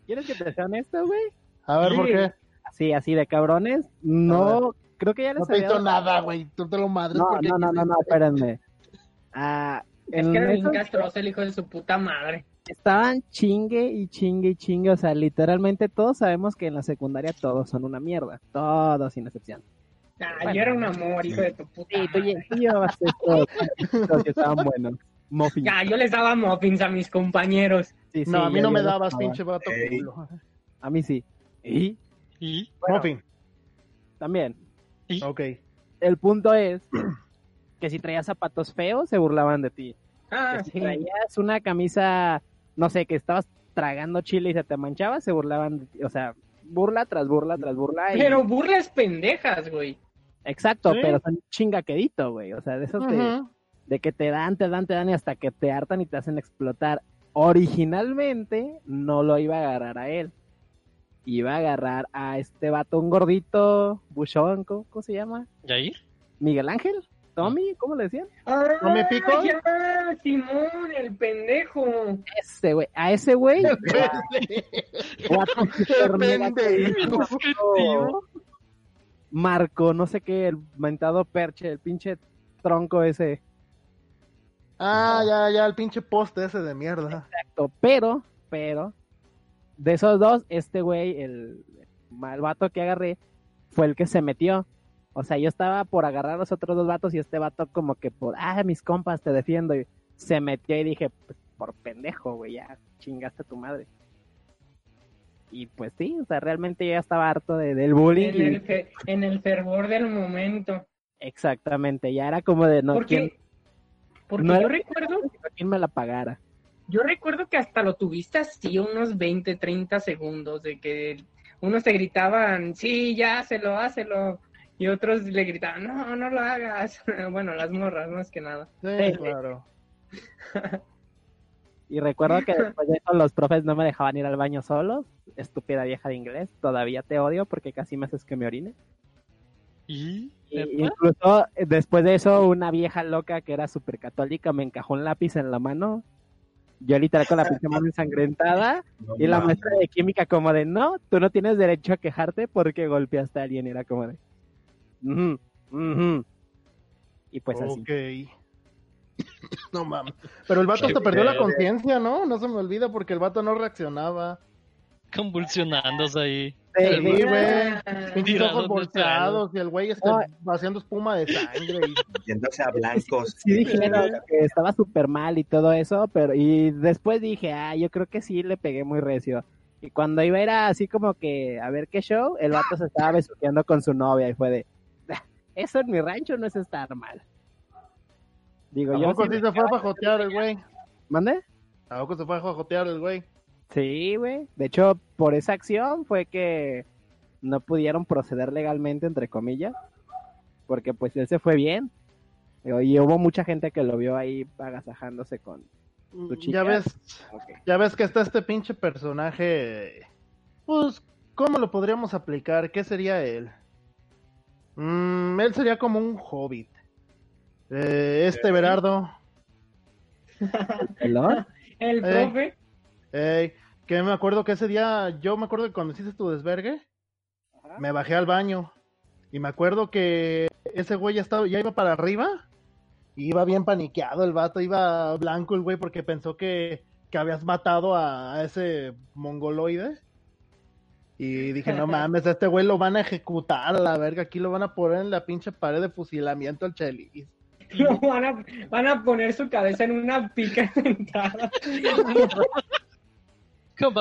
¿Quieres que te sea honesto, güey? A ver, ¿por Sí. qué? Así, así de cabrones. No, creo que ya les No te había hizo dado- nada, güey. Tú te lo madres No, porque no, no, no, no, espérenme. Ah, Es que era esos- castroso el hijo de su puta madre. estaban chingue y chingue y chingue. O sea, literalmente todos sabemos que en la secundaria todos son una mierda. Todos sin excepción. Ah, yo era un amor, hijo de tu puta Sí, tú, tú llevabas que estaban buenos. Muffins. Ya, yo les daba muffins a mis compañeros. Sí, sí, No, a mí no me dabas, daba. pinche vato culo. A mí sí. Y y- Muffin. también. y- Ok. El punto es que si traías zapatos feos, se burlaban de ti. Ah, Que si sí. traías una camisa, no sé, que estabas tragando chile y se te manchaba, se burlaban de ti. O sea, burla tras burla tras burla. y- Pero burlas pendejas, güey. Exacto, Sí. pero son chingaquedito, güey. O sea, de esos de, Ujú. De que te dan, te dan, te dan y hasta que te hartan y te hacen explotar. Originalmente no lo iba a agarrar a él. Iba a agarrar a este vato, un gordito, buchón, ¿cómo, cómo se llama? ¿Yair? ¿Miguel Ángel? ¿Tommy? ¿Cómo le decían? Ah, ¿No me pico? Ya, Simón, el pendejo. Ese güey, a ese güey. Marco, no sé qué, el mentado perche, el pinche tronco ese. Ah, ya, ya, el pinche poste ese de mierda. Exacto, pero, pero, de esos dos, este güey, el mal vato que agarré, fue el que se metió. O sea, yo estaba por agarrar a los otros dos vatos y este vato como que por, ah, mis compas, te defiendo. Y se metió y dije, pues, por pendejo, güey, ya chingaste a tu madre. Y pues sí, o sea, realmente yo ya estaba harto de, del bullying. En y- el, fe- en el fervor del momento. Exactamente, ya era como de no, Porque, ¿quién, porque no yo era- recuerdo, quién me la pagara. yo recuerdo que hasta lo tuviste así unos 20, 30 segundos de que unos te gritaban, sí, ya, hácelo, hácelo. Y otros le gritaban, no, no lo hagas. bueno, las morras, más que nada. Sí, Sí. claro. Y recuerdo que después de eso los profes no me dejaban ir al baño solos. Estúpida vieja de inglés. Todavía te odio porque casi me haces que me orine. Y Y- ¿Neta? incluso eh, después de eso, una vieja loca que era súper católica me encajó un lápiz en la mano. Yo literal con la pinche mano ensangrentada. No Y la maestra de química como de, no, tú no tienes derecho a quejarte porque golpeaste a alguien. Era como de. Y pues así. Ok. No mames. Pero el vato hasta perdió la conciencia, ¿no? No se me olvida porque el vato no reaccionaba. Convulsionándose ahí. Sí, güey. Pinches ojos volteados y el güey No. haciendo espuma de sangre. y- Yéndose a blancos. Sí dijeron que estaba súper mal y todo eso, pero y después dije, ah, yo creo que sí le pegué muy recio. Y cuando iba a ir así como que a ver qué show, el vato se estaba besuqueando con su novia y fue de, "Ah, eso en mi rancho no es estar mal. Digo, ¿A yo poco sí se fue a fajotear el güey? ¿Mande? ¿A poco se fue a fajotear el güey? Sí, güey. De hecho, por esa acción fue que no pudieron proceder legalmente, entre comillas, porque pues él se fue bien. Y hubo mucha gente que lo vio ahí agasajándose con... ¿Tu chica? Ya ves, ya ves que está este pinche personaje. Pues, ¿cómo lo podríamos aplicar? ¿Qué sería él? Mm, él sería como un hobbit. Eh, este Berardo. El Eh. profe. Que me acuerdo que ese día, yo me acuerdo que cuando hiciste tu desvergue, me bajé al baño. Y me acuerdo que ese güey ya, estaba, ya iba para arriba. Y iba bien paniqueado el vato, iba blanco el güey porque pensó que, que habías matado a, a ese mongoloide. Y dije, no mames, a este güey lo van a ejecutar a la verga, aquí lo van a poner en la pinche pared de fusilamiento al Chelis. Lo van, a, van a poner su cabeza en una pica sentada Como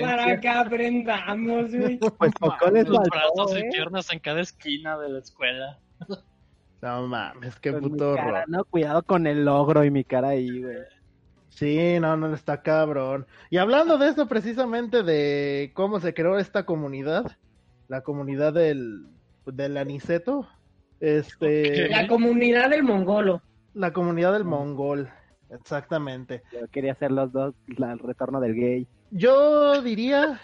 para que aprendamos, güey. Pues poco les Los faltó, brazos y ¿eh? piernas en cada esquina de la escuela. No mames, qué Con mi puto cara, horror. no, cuidado con el logro y mi cara ahí, güey. Sí, no, no, está cabrón. Y hablando de eso precisamente, de cómo se creó esta comunidad, la comunidad del, del Aniceto, este. La comunidad del mongolo. la comunidad del Mongol, exactamente. Yo quería hacer los dos, la- el retorno del gay. Yo diría,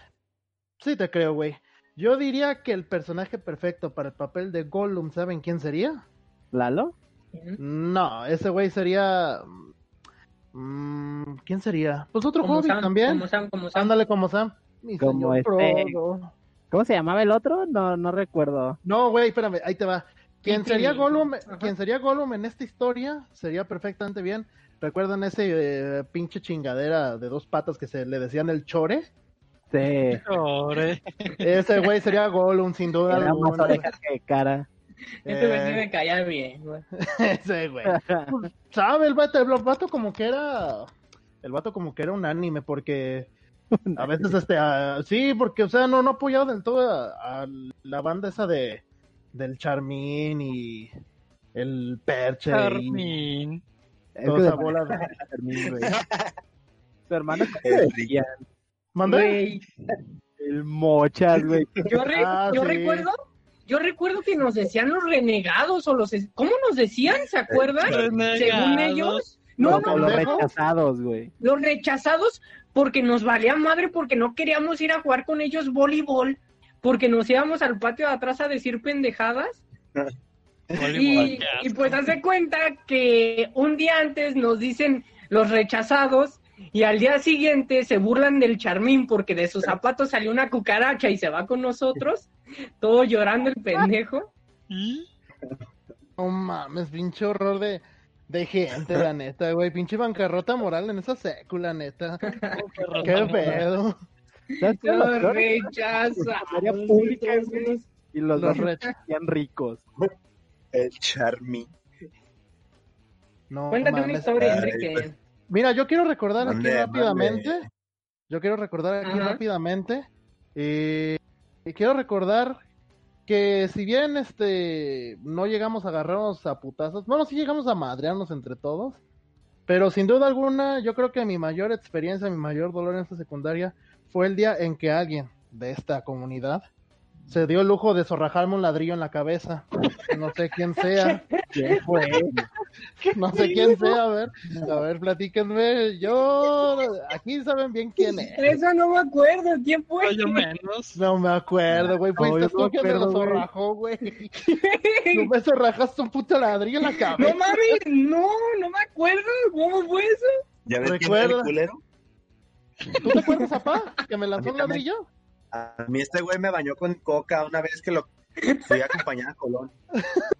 sí te creo, güey. Yo diría que el personaje perfecto para el papel de Gollum, ¿saben quién sería? ¿Lalo? No, ese güey sería... mm, ¿Quién sería? Pues otro Como Hobbit Sam, también. como Sam, como Sam. Ándale como Sam. Mi Como señor este-. ¿Cómo se llamaba el otro? No, no recuerdo. No, güey, espérame, ahí te va. Quien sería Gollum, quien sería Gollum en esta historia sería perfectamente bien. ¿Recuerdan ese eh, pinche chingadera de dos patas que se le decían el chore? Sí, Pobre. Ese güey sería Gollum, sin duda era más alguna. orejas que cara. Este güey sí Eh, me caía bien, güey. ese güey. ¿Sabe? El vato, el vato como que era. El vato como que era un anime, porque a veces este. ah, sí, porque, o sea, no, no apoyaba del todo a, a la banda esa de. Del Charmín y. El Perche. y Carmín. Es toda esa bola de- Fermín, güey. Su hermano El mochas, güey. Yo, re- Ah, yo sí. recuerdo, yo recuerdo que nos decían los renegados o los, ¿cómo nos decían? ¿Se acuerdan? Según ellos, no, Los no, no, los rechazados, güey. los rechazados porque nos valía madre porque no queríamos ir a jugar con ellos voleibol, porque nos íbamos al patio de atrás a decir pendejadas y, y pues hace cuenta que un día antes nos dicen los rechazados y al día siguiente se burlan del charmín porque de sus zapatos salió una cucaracha y se va con nosotros, todo llorando el pendejo. ¿Y? No mames, pinche horror de, de gente, la neta, güey. Pinche bancarrota moral en esa sécula, neta. Qué pedo. ¿Sabes qué es lo Los güey. Y los, Los dos rech- eran ricos. El Charmy. No Cuéntate una historia, Ay, Enrique. pues. Mira, yo quiero recordar aquí rápidamente. mande. Yo quiero recordar aquí Ajá. rápidamente. eh, y quiero recordar que si bien este no llegamos a agarrarnos a putazos, bueno, sí llegamos a madrearnos entre todos. Pero sin duda alguna, yo creo que mi mayor experiencia, mi mayor dolor en esta secundaria fue el día en que alguien de esta comunidad se dio el lujo de zorrajarme un ladrillo en la cabeza. No sé quién sea. ¿Quién fue? No sé quién sea, a ver, a ver, platíquenme. Yo, aquí saben bien quién es. Eso no me acuerdo, ¿quién fue? Yo menos. No me acuerdo, güey. No, Fuiste yo tú no quien me lo güey. zorrajó, güey. No me zorrajaste un puto ladrillo en la No cabeza. mames, no, no me acuerdo. ¿Cómo fue eso? ¿Ya ves quién Recuerda. era el culero? ¿Tú te acuerdas, papá? Que me lanzó un ladrillo. A mí este güey me bañó con coca una vez que lo fui a acompañar a Colón.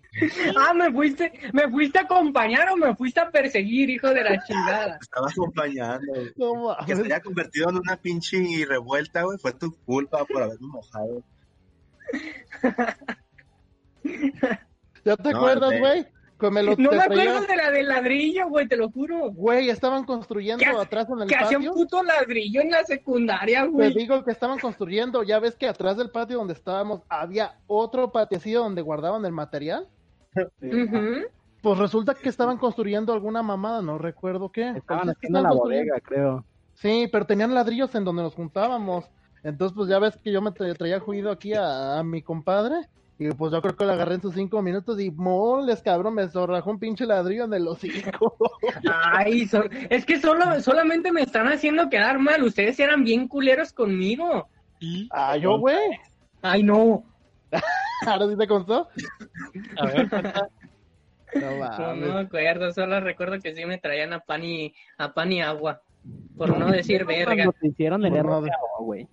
Ah, me fuiste, me fuiste a acompañar o me fuiste a perseguir, hijo de la chingada. Estaba acompañando. No Que se haya convertido en una pinche revuelta, güey. Fue tu culpa por haberme mojado. ¿Ya te No, acuerdas, güey. Güey? Que me lo No te me acuerdo de la del ladrillo, güey, te lo juro. Güey, estaban construyendo ¿Qué hace- atrás en el Que hacía un patio. puto ladrillo en la secundaria, Te güey. digo que estaban construyendo, ya ves que atrás del patio donde estábamos había otro patiecillo donde guardaban el material. Pues resulta que estaban construyendo alguna mamada, no recuerdo qué. Estaban Entonces, ¿qué haciendo la bodega, creo. Sí, pero tenían ladrillos en donde nos juntábamos. Entonces, pues ya ves que yo me tra- traía juido aquí a, a mi compadre. Y pues yo creo que lo agarré en sus cinco minutos y moles, cabrón, me zorrajó un pinche ladrillo en el hocico. Ay, so- es que solo, solamente me están haciendo quedar mal. Ustedes eran bien culeros conmigo. Y, ah, yo, güey. Ay, no. Ahora sí te contó. a ver. No No, no me acuerdo, solo recuerdo que sí me traían a pan y, a pan y agua. Por no decir verga. Te hicieron el RKO, güey.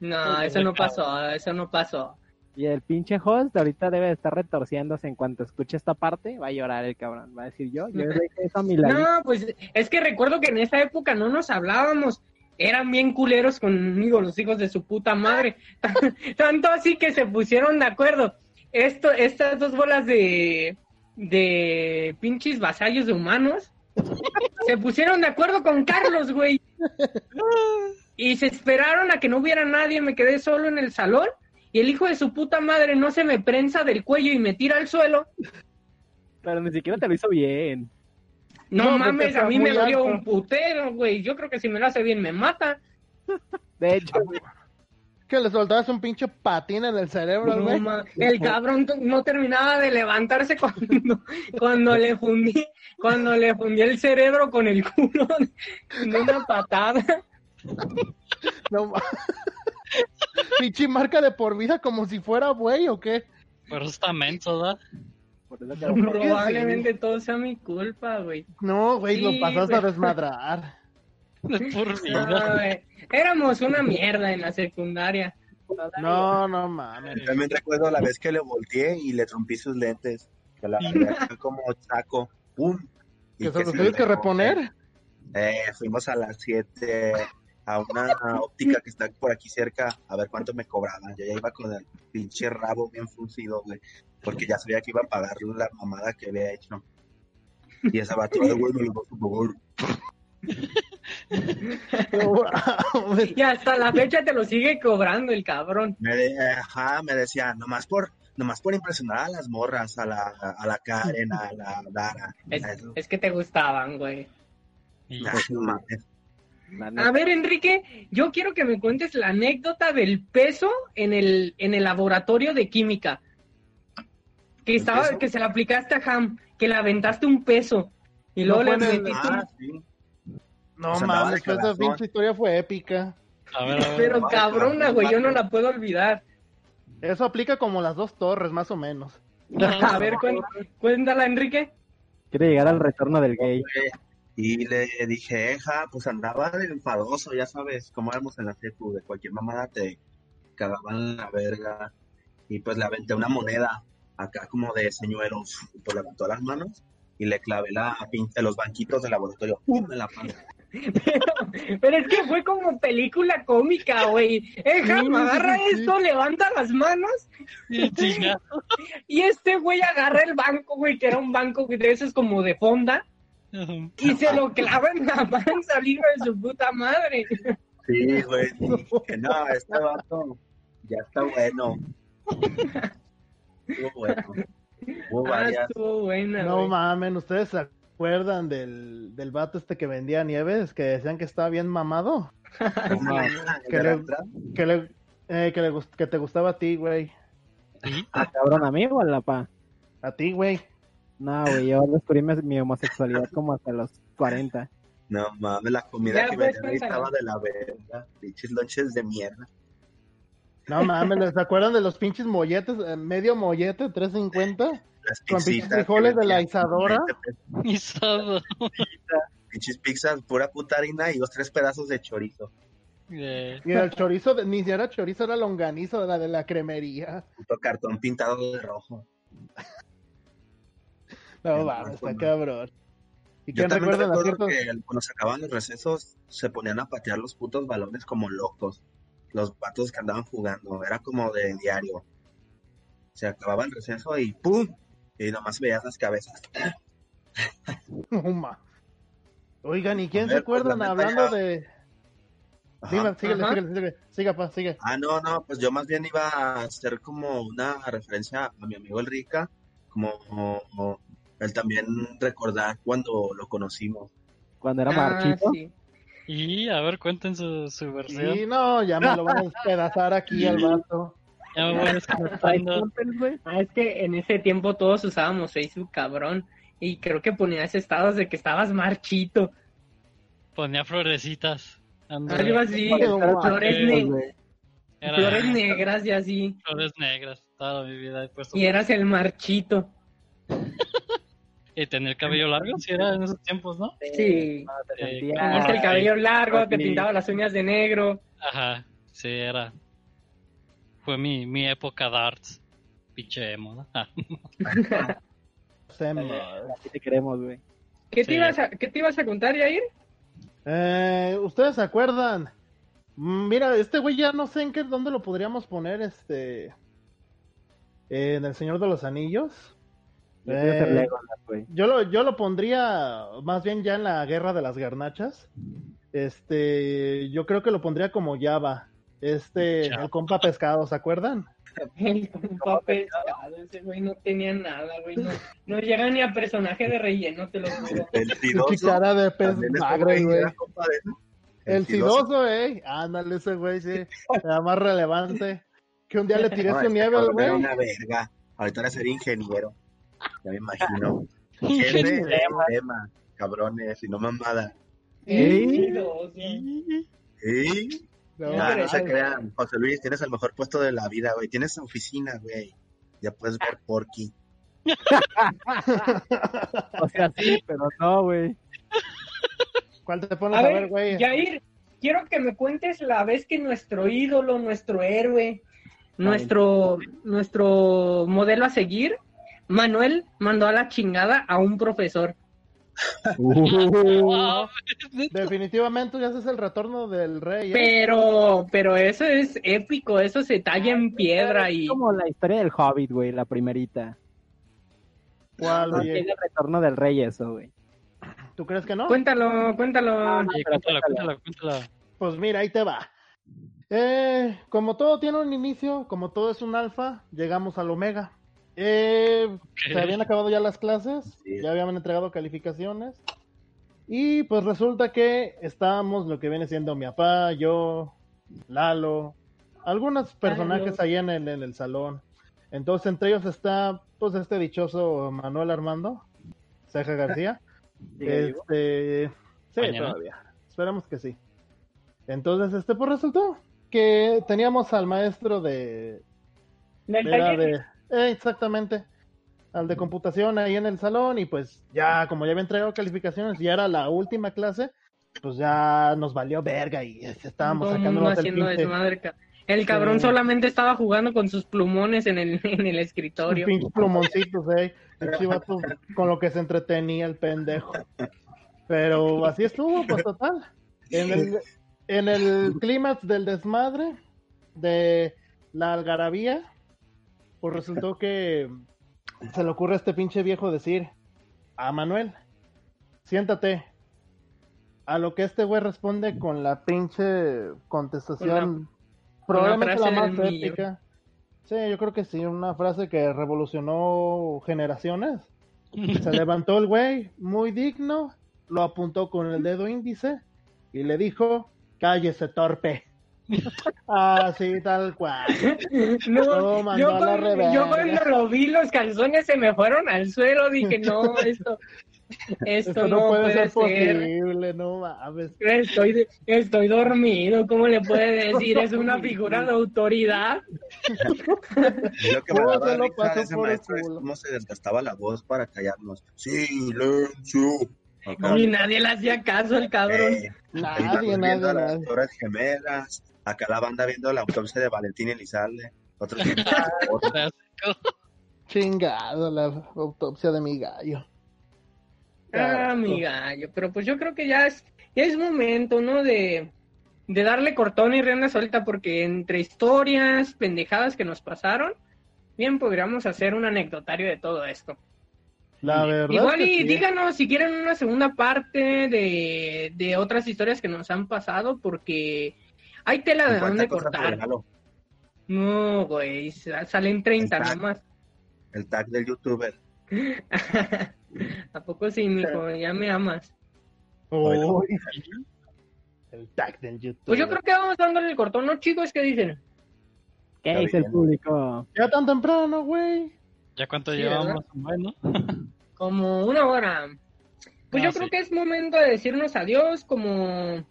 No, eso no pasó, eso no pasó. Y el pinche host ahorita debe de estar retorciéndose en cuanto escuche esta parte, va a llorar el cabrón, va a decir yo, yo eso a mi lado. No, pues es que recuerdo que en esa época no nos hablábamos. Eran bien culeros conmigo, los hijos de su puta madre. Tanto así que se pusieron de acuerdo. Esto, estas dos bolas de, de pinches vasallos de humanos se pusieron de acuerdo con Carlos, güey. Y se esperaron a que no hubiera nadie, me quedé solo en el salón. Y el hijo de su puta madre no se me prensa del cuello y me tira al suelo. Pero ni siquiera te lo hizo bien. No, mames, a mí me dolió alto. un putero, güey. Yo creo que si me lo hace bien me mata. De hecho, güey, Que le soltabas un pinche patín en el cerebro, No, güey. ma- el cabrón no terminaba de levantarse cuando, cuando le fundí, cuando le fundí el cerebro con el culo de, una patada. No ma- Pinche marca de por vida como si fuera güey o qué. Pero está menso, ¿verdad? Probablemente todo sea mi culpa, güey. No, güey, Sí, lo pasaste a desmadrar. De por No, vida. güey. Éramos una mierda en la secundaria. No, no mames. También recuerdo la vez que le volteé y le rompí sus lentes. Que la como saco. ¡Pum! Y ¿Que se los que reponer? Eh, fuimos a las 7 a una óptica que está por aquí cerca a ver cuánto me cobraban. Yo ya iba con el pinche rabo bien fruncido, güey, porque ya sabía que iba a pagar la mamada que había hecho. Y esa "Ay, güey, me lo vas a pagar". No mames. Y hasta la fecha te lo sigue cobrando el cabrón. Me, de- ajá, me decía, nomás por, nomás por impresionar a las morras, a la, a la Karen, a la Dara. Es, es que te gustaban, güey. No mames. A ver, Enrique, yo quiero que me cuentes la anécdota del peso en el, en el laboratorio de química. Que ¿El estaba, peso? que se la aplicaste a Ham, que le aventaste un peso. Y luego No le metiste Ah, un... sí. No de mames, esa pinche historia fue épica. a ver, a ver. Pero no, cabrona, güey, yo no la puedo olvidar. Eso aplica como las dos torres, más o menos. A ver, cuéntala, Enrique. quiere llegar al retorno del gay. Y le dije, ja, pues andaba de enfadoso, ya sabes, como éramos en la secu, de cualquier mamada te cagaban la verga. Y pues le aventé una moneda acá como de señuelos, y pues a las manos y le clavé la pinche los banquitos del laboratorio, ¡pum! en la panza. Pero, pero es que fue como película cómica, güey. Eh, Sí, agarra sí, sí. esto, levanta las manos Y chinga. y este güey agarra el banco, güey, que era un banco de esos como de fonda. Y se lo clava en la panza al hijo de su puta madre. Sí, güey, dije, no, este vato ya está bueno. Estuvo bueno. Ah, varias. estuvo buena, No güey. mames, ¿ustedes se acuerdan del, del vato este que vendía nieves? Que decían que estaba bien mamado. Que le-. Que, le, eh, que, le, que te gustaba a ti, güey. Ah, cabrón, ¿a mí o a la pa? A ti, güey. No, güey, yo descubrí mi, mi homosexualidad como hasta los 40. No mames, la comida Ya, que pues, cuéntalo. estaba de la verga. Pinches lonches de mierda. No mames, ¿se acuerdan de los pinches molletes? Eh, medio mollete, 350. Las Con pinches frijoles de la Isadora. 20 pesos. Y sado. Pinches pizzas, pura puta harina y dos, tres pedazos de chorizo. Eh, Y el chorizo, de- ni si era chorizo, era longanizo, la de la cremería. Puto cartón pintado de rojo. No, mal, está cabrón. ¿Y Yo también recuerdo que cuando se acababan los recesos se ponían a patear los putos balones como locos. Los vatos que andaban jugando. Era como de diario. Se acababa el receso y ¡pum! Y nomás veías las cabezas. Oigan, ¿y quién se pues, acuerdan hablando ya- de...? Dime, síguele, síguele, síguele. Siga, pa, sigue. Ah, no, no, pues yo más bien iba a hacer como una referencia a mi amigo el Rica, como, él también recordar cuando lo conocimos. Cuando era Ah, marchito. sí. Y a ver, cuenten su, su versión. Sí, no, ya me lo van a despedazar aquí al vato. Ya me voy güey. Ah, es que en ese tiempo todos usábamos Facebook, cabrón. Y creo que ponías estados de que estabas marchito. Ponía florecitas. Algo así. Flores, mames, ne- güey. era- flores negras y así. flores negras. Toda mi vida he puesto. Y eras el marchito. Y tener el cabello largo, si era en esos tiempos, ¿no? Sí. No, te Eh, como Tenías el cabello largo, te pintaba las uñas de negro. Ajá, sí, era. Fue mi, mi época darts. Pinche emo, ¿no? Ah. Así te queremos, güey. ¿Qué, Sí. te ibas a, ¿Qué te ibas a contar, Yair? Eh, ¿Ustedes se acuerdan? Mm, Mira, este güey ya no sé en qué, dónde lo podríamos poner, este... en El Señor de los Anillos. Yo Eh, Legolas, güey. Yo lo, yo lo pondría más bien ya en la guerra de las garnachas. Este, yo creo que lo pondría como Java. Este, el compa pescado, ¿se acuerdan? El compa pescado, ese güey no tenía nada, güey. No, no llega ni a personaje de relleno, te lo juro. El Su fidoso. cara de pez magre, güey güey. El sidoso, eh. Ándale, ese güey, sí. Era más relevante. Que un día le tiré No, su nieve al cabrón Era güey. una verga. Ahorita era ser ingeniero. Ya me imagino. De tema, cabrones, y no mamada. ¿Eh? Dos, ¿Eh? No, Ah, pero no se crean. José Luis, tienes el mejor puesto de la vida, güey. Tienes oficina, güey. Ya puedes ver Porky. O sea, sí, pero no, güey. ¿Cuál te pones A a ver, ver, güey? Yair, quiero que me cuentes la vez que nuestro ídolo, nuestro héroe, nuestro, nuestro modelo a seguir, Manuel mandó a la chingada a un profesor. wow, Definitivamente ya ese es el retorno del rey. ¿eh? Pero, pero eso es épico, eso se talla en piedra y Es como la historia del Hobbit, güey, la primerita. ¿Cuál, No tiene retorno del rey eso, güey. ¿Tú crees que no? cuéntalo, cuéntalo. Oye, cuéntala, cuéntala, cuéntala. Pues mira, ahí te va. Eh, como todo tiene un inicio, como todo es un alfa, llegamos al omega. Eh, se habían acabado ya las clases, Sí. ya habían entregado calificaciones. Y pues resulta que estábamos lo que viene siendo mi papá, yo, Lalo, algunos personajes ahí en el, en el salón. Entonces entre ellos está pues este dichoso Manuel Armando, Ceja García. Este, sí, Mañana. todavía. Esperemos que sí. Entonces, este, pues resultó que teníamos al maestro de, Del era taller. de, exactamente, al de computación ahí en el salón y pues ya, como ya había entregado calificaciones y ya era la última clase, pues ya nos valió verga y estábamos el sacando el haciendo desmadre, ca- El cabrón Sí. solamente estaba jugando con sus plumones en el, en el escritorio. pinches plumoncitos, eh. El chivato con lo que se entretenía el pendejo. Pero así estuvo, pues total. En el, en el clímax del desmadre de la algarabía, pues resultó que se le ocurre a este pinche viejo decir a Manuel, siéntate. A lo que este güey responde con la pinche contestación, probablemente la más épica. Sí, yo creo que sí, una frase que revolucionó generaciones. Se levantó el güey, muy digno, lo apuntó con el dedo índice y le dijo, cállese torpe. Así tal cual. No, yo, cuando, yo cuando lo vi, los calzones se me fueron al suelo. Dije, no, esto, esto, Esto no, no puede ser ser. posible, no mames. Estoy, estoy dormido. ¿Cómo le puede decir? Es una figura de autoridad. Y lo que me ¿Cómo daba se lo risa pasó de ese maestro es cómo se desgastaba la voz para callarnos. Silencio. Acá, Y nadie le hacía caso al cabrón. eh, Nadie, nadie, las nadie. Torres Gemelas. Acá la banda viendo la autopsia de Valentín Elizalde. Viendo- Chingado la autopsia de mi gallo. Ah, mi gallo, pero pues yo creo que ya es, ya es momento, ¿no? De, de darle cortón y rienda suelta, porque entre historias, pendejadas que nos pasaron, bien podríamos hacer un anecdotario de todo esto. La verdad. Igual y sí. díganos si quieren una segunda parte de, de otras historias que nos han pasado, porque hay tela de 50 dónde cortar. No, güey, sa- salen 30 Está. nomás. El tag del youtuber. ¿A poco sí, mijo? Ya me amas. Uy, el tag del YouTube. Pues yo creo que vamos dándole el cortón, ¿no, chicos? ¿Qué dicen? ¿Qué Está dice el público? Ya tan temprano, güey. ¿Ya cuánto Sí, llevamos? Bueno, Como una hora. Pues Ah, yo sí. creo que es momento de decirnos adiós, como,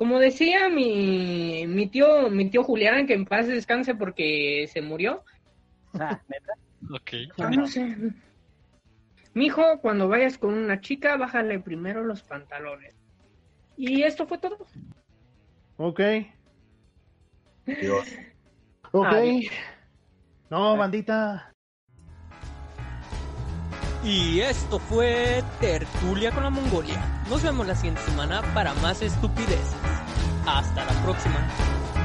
como decía mi, mi tío, mi tío Julián, que en paz descanse porque se murió. Ah, neta. ok. Yo no sé. Mijo, cuando vayas con una chica, bájale primero los pantalones. Y esto fue todo. Ok. Dios. Ok. Adiós. No, bandita. Y esto fue Tertulia con la Mongolia. Nos vemos la siguiente semana para más estupideces. Hasta la próxima.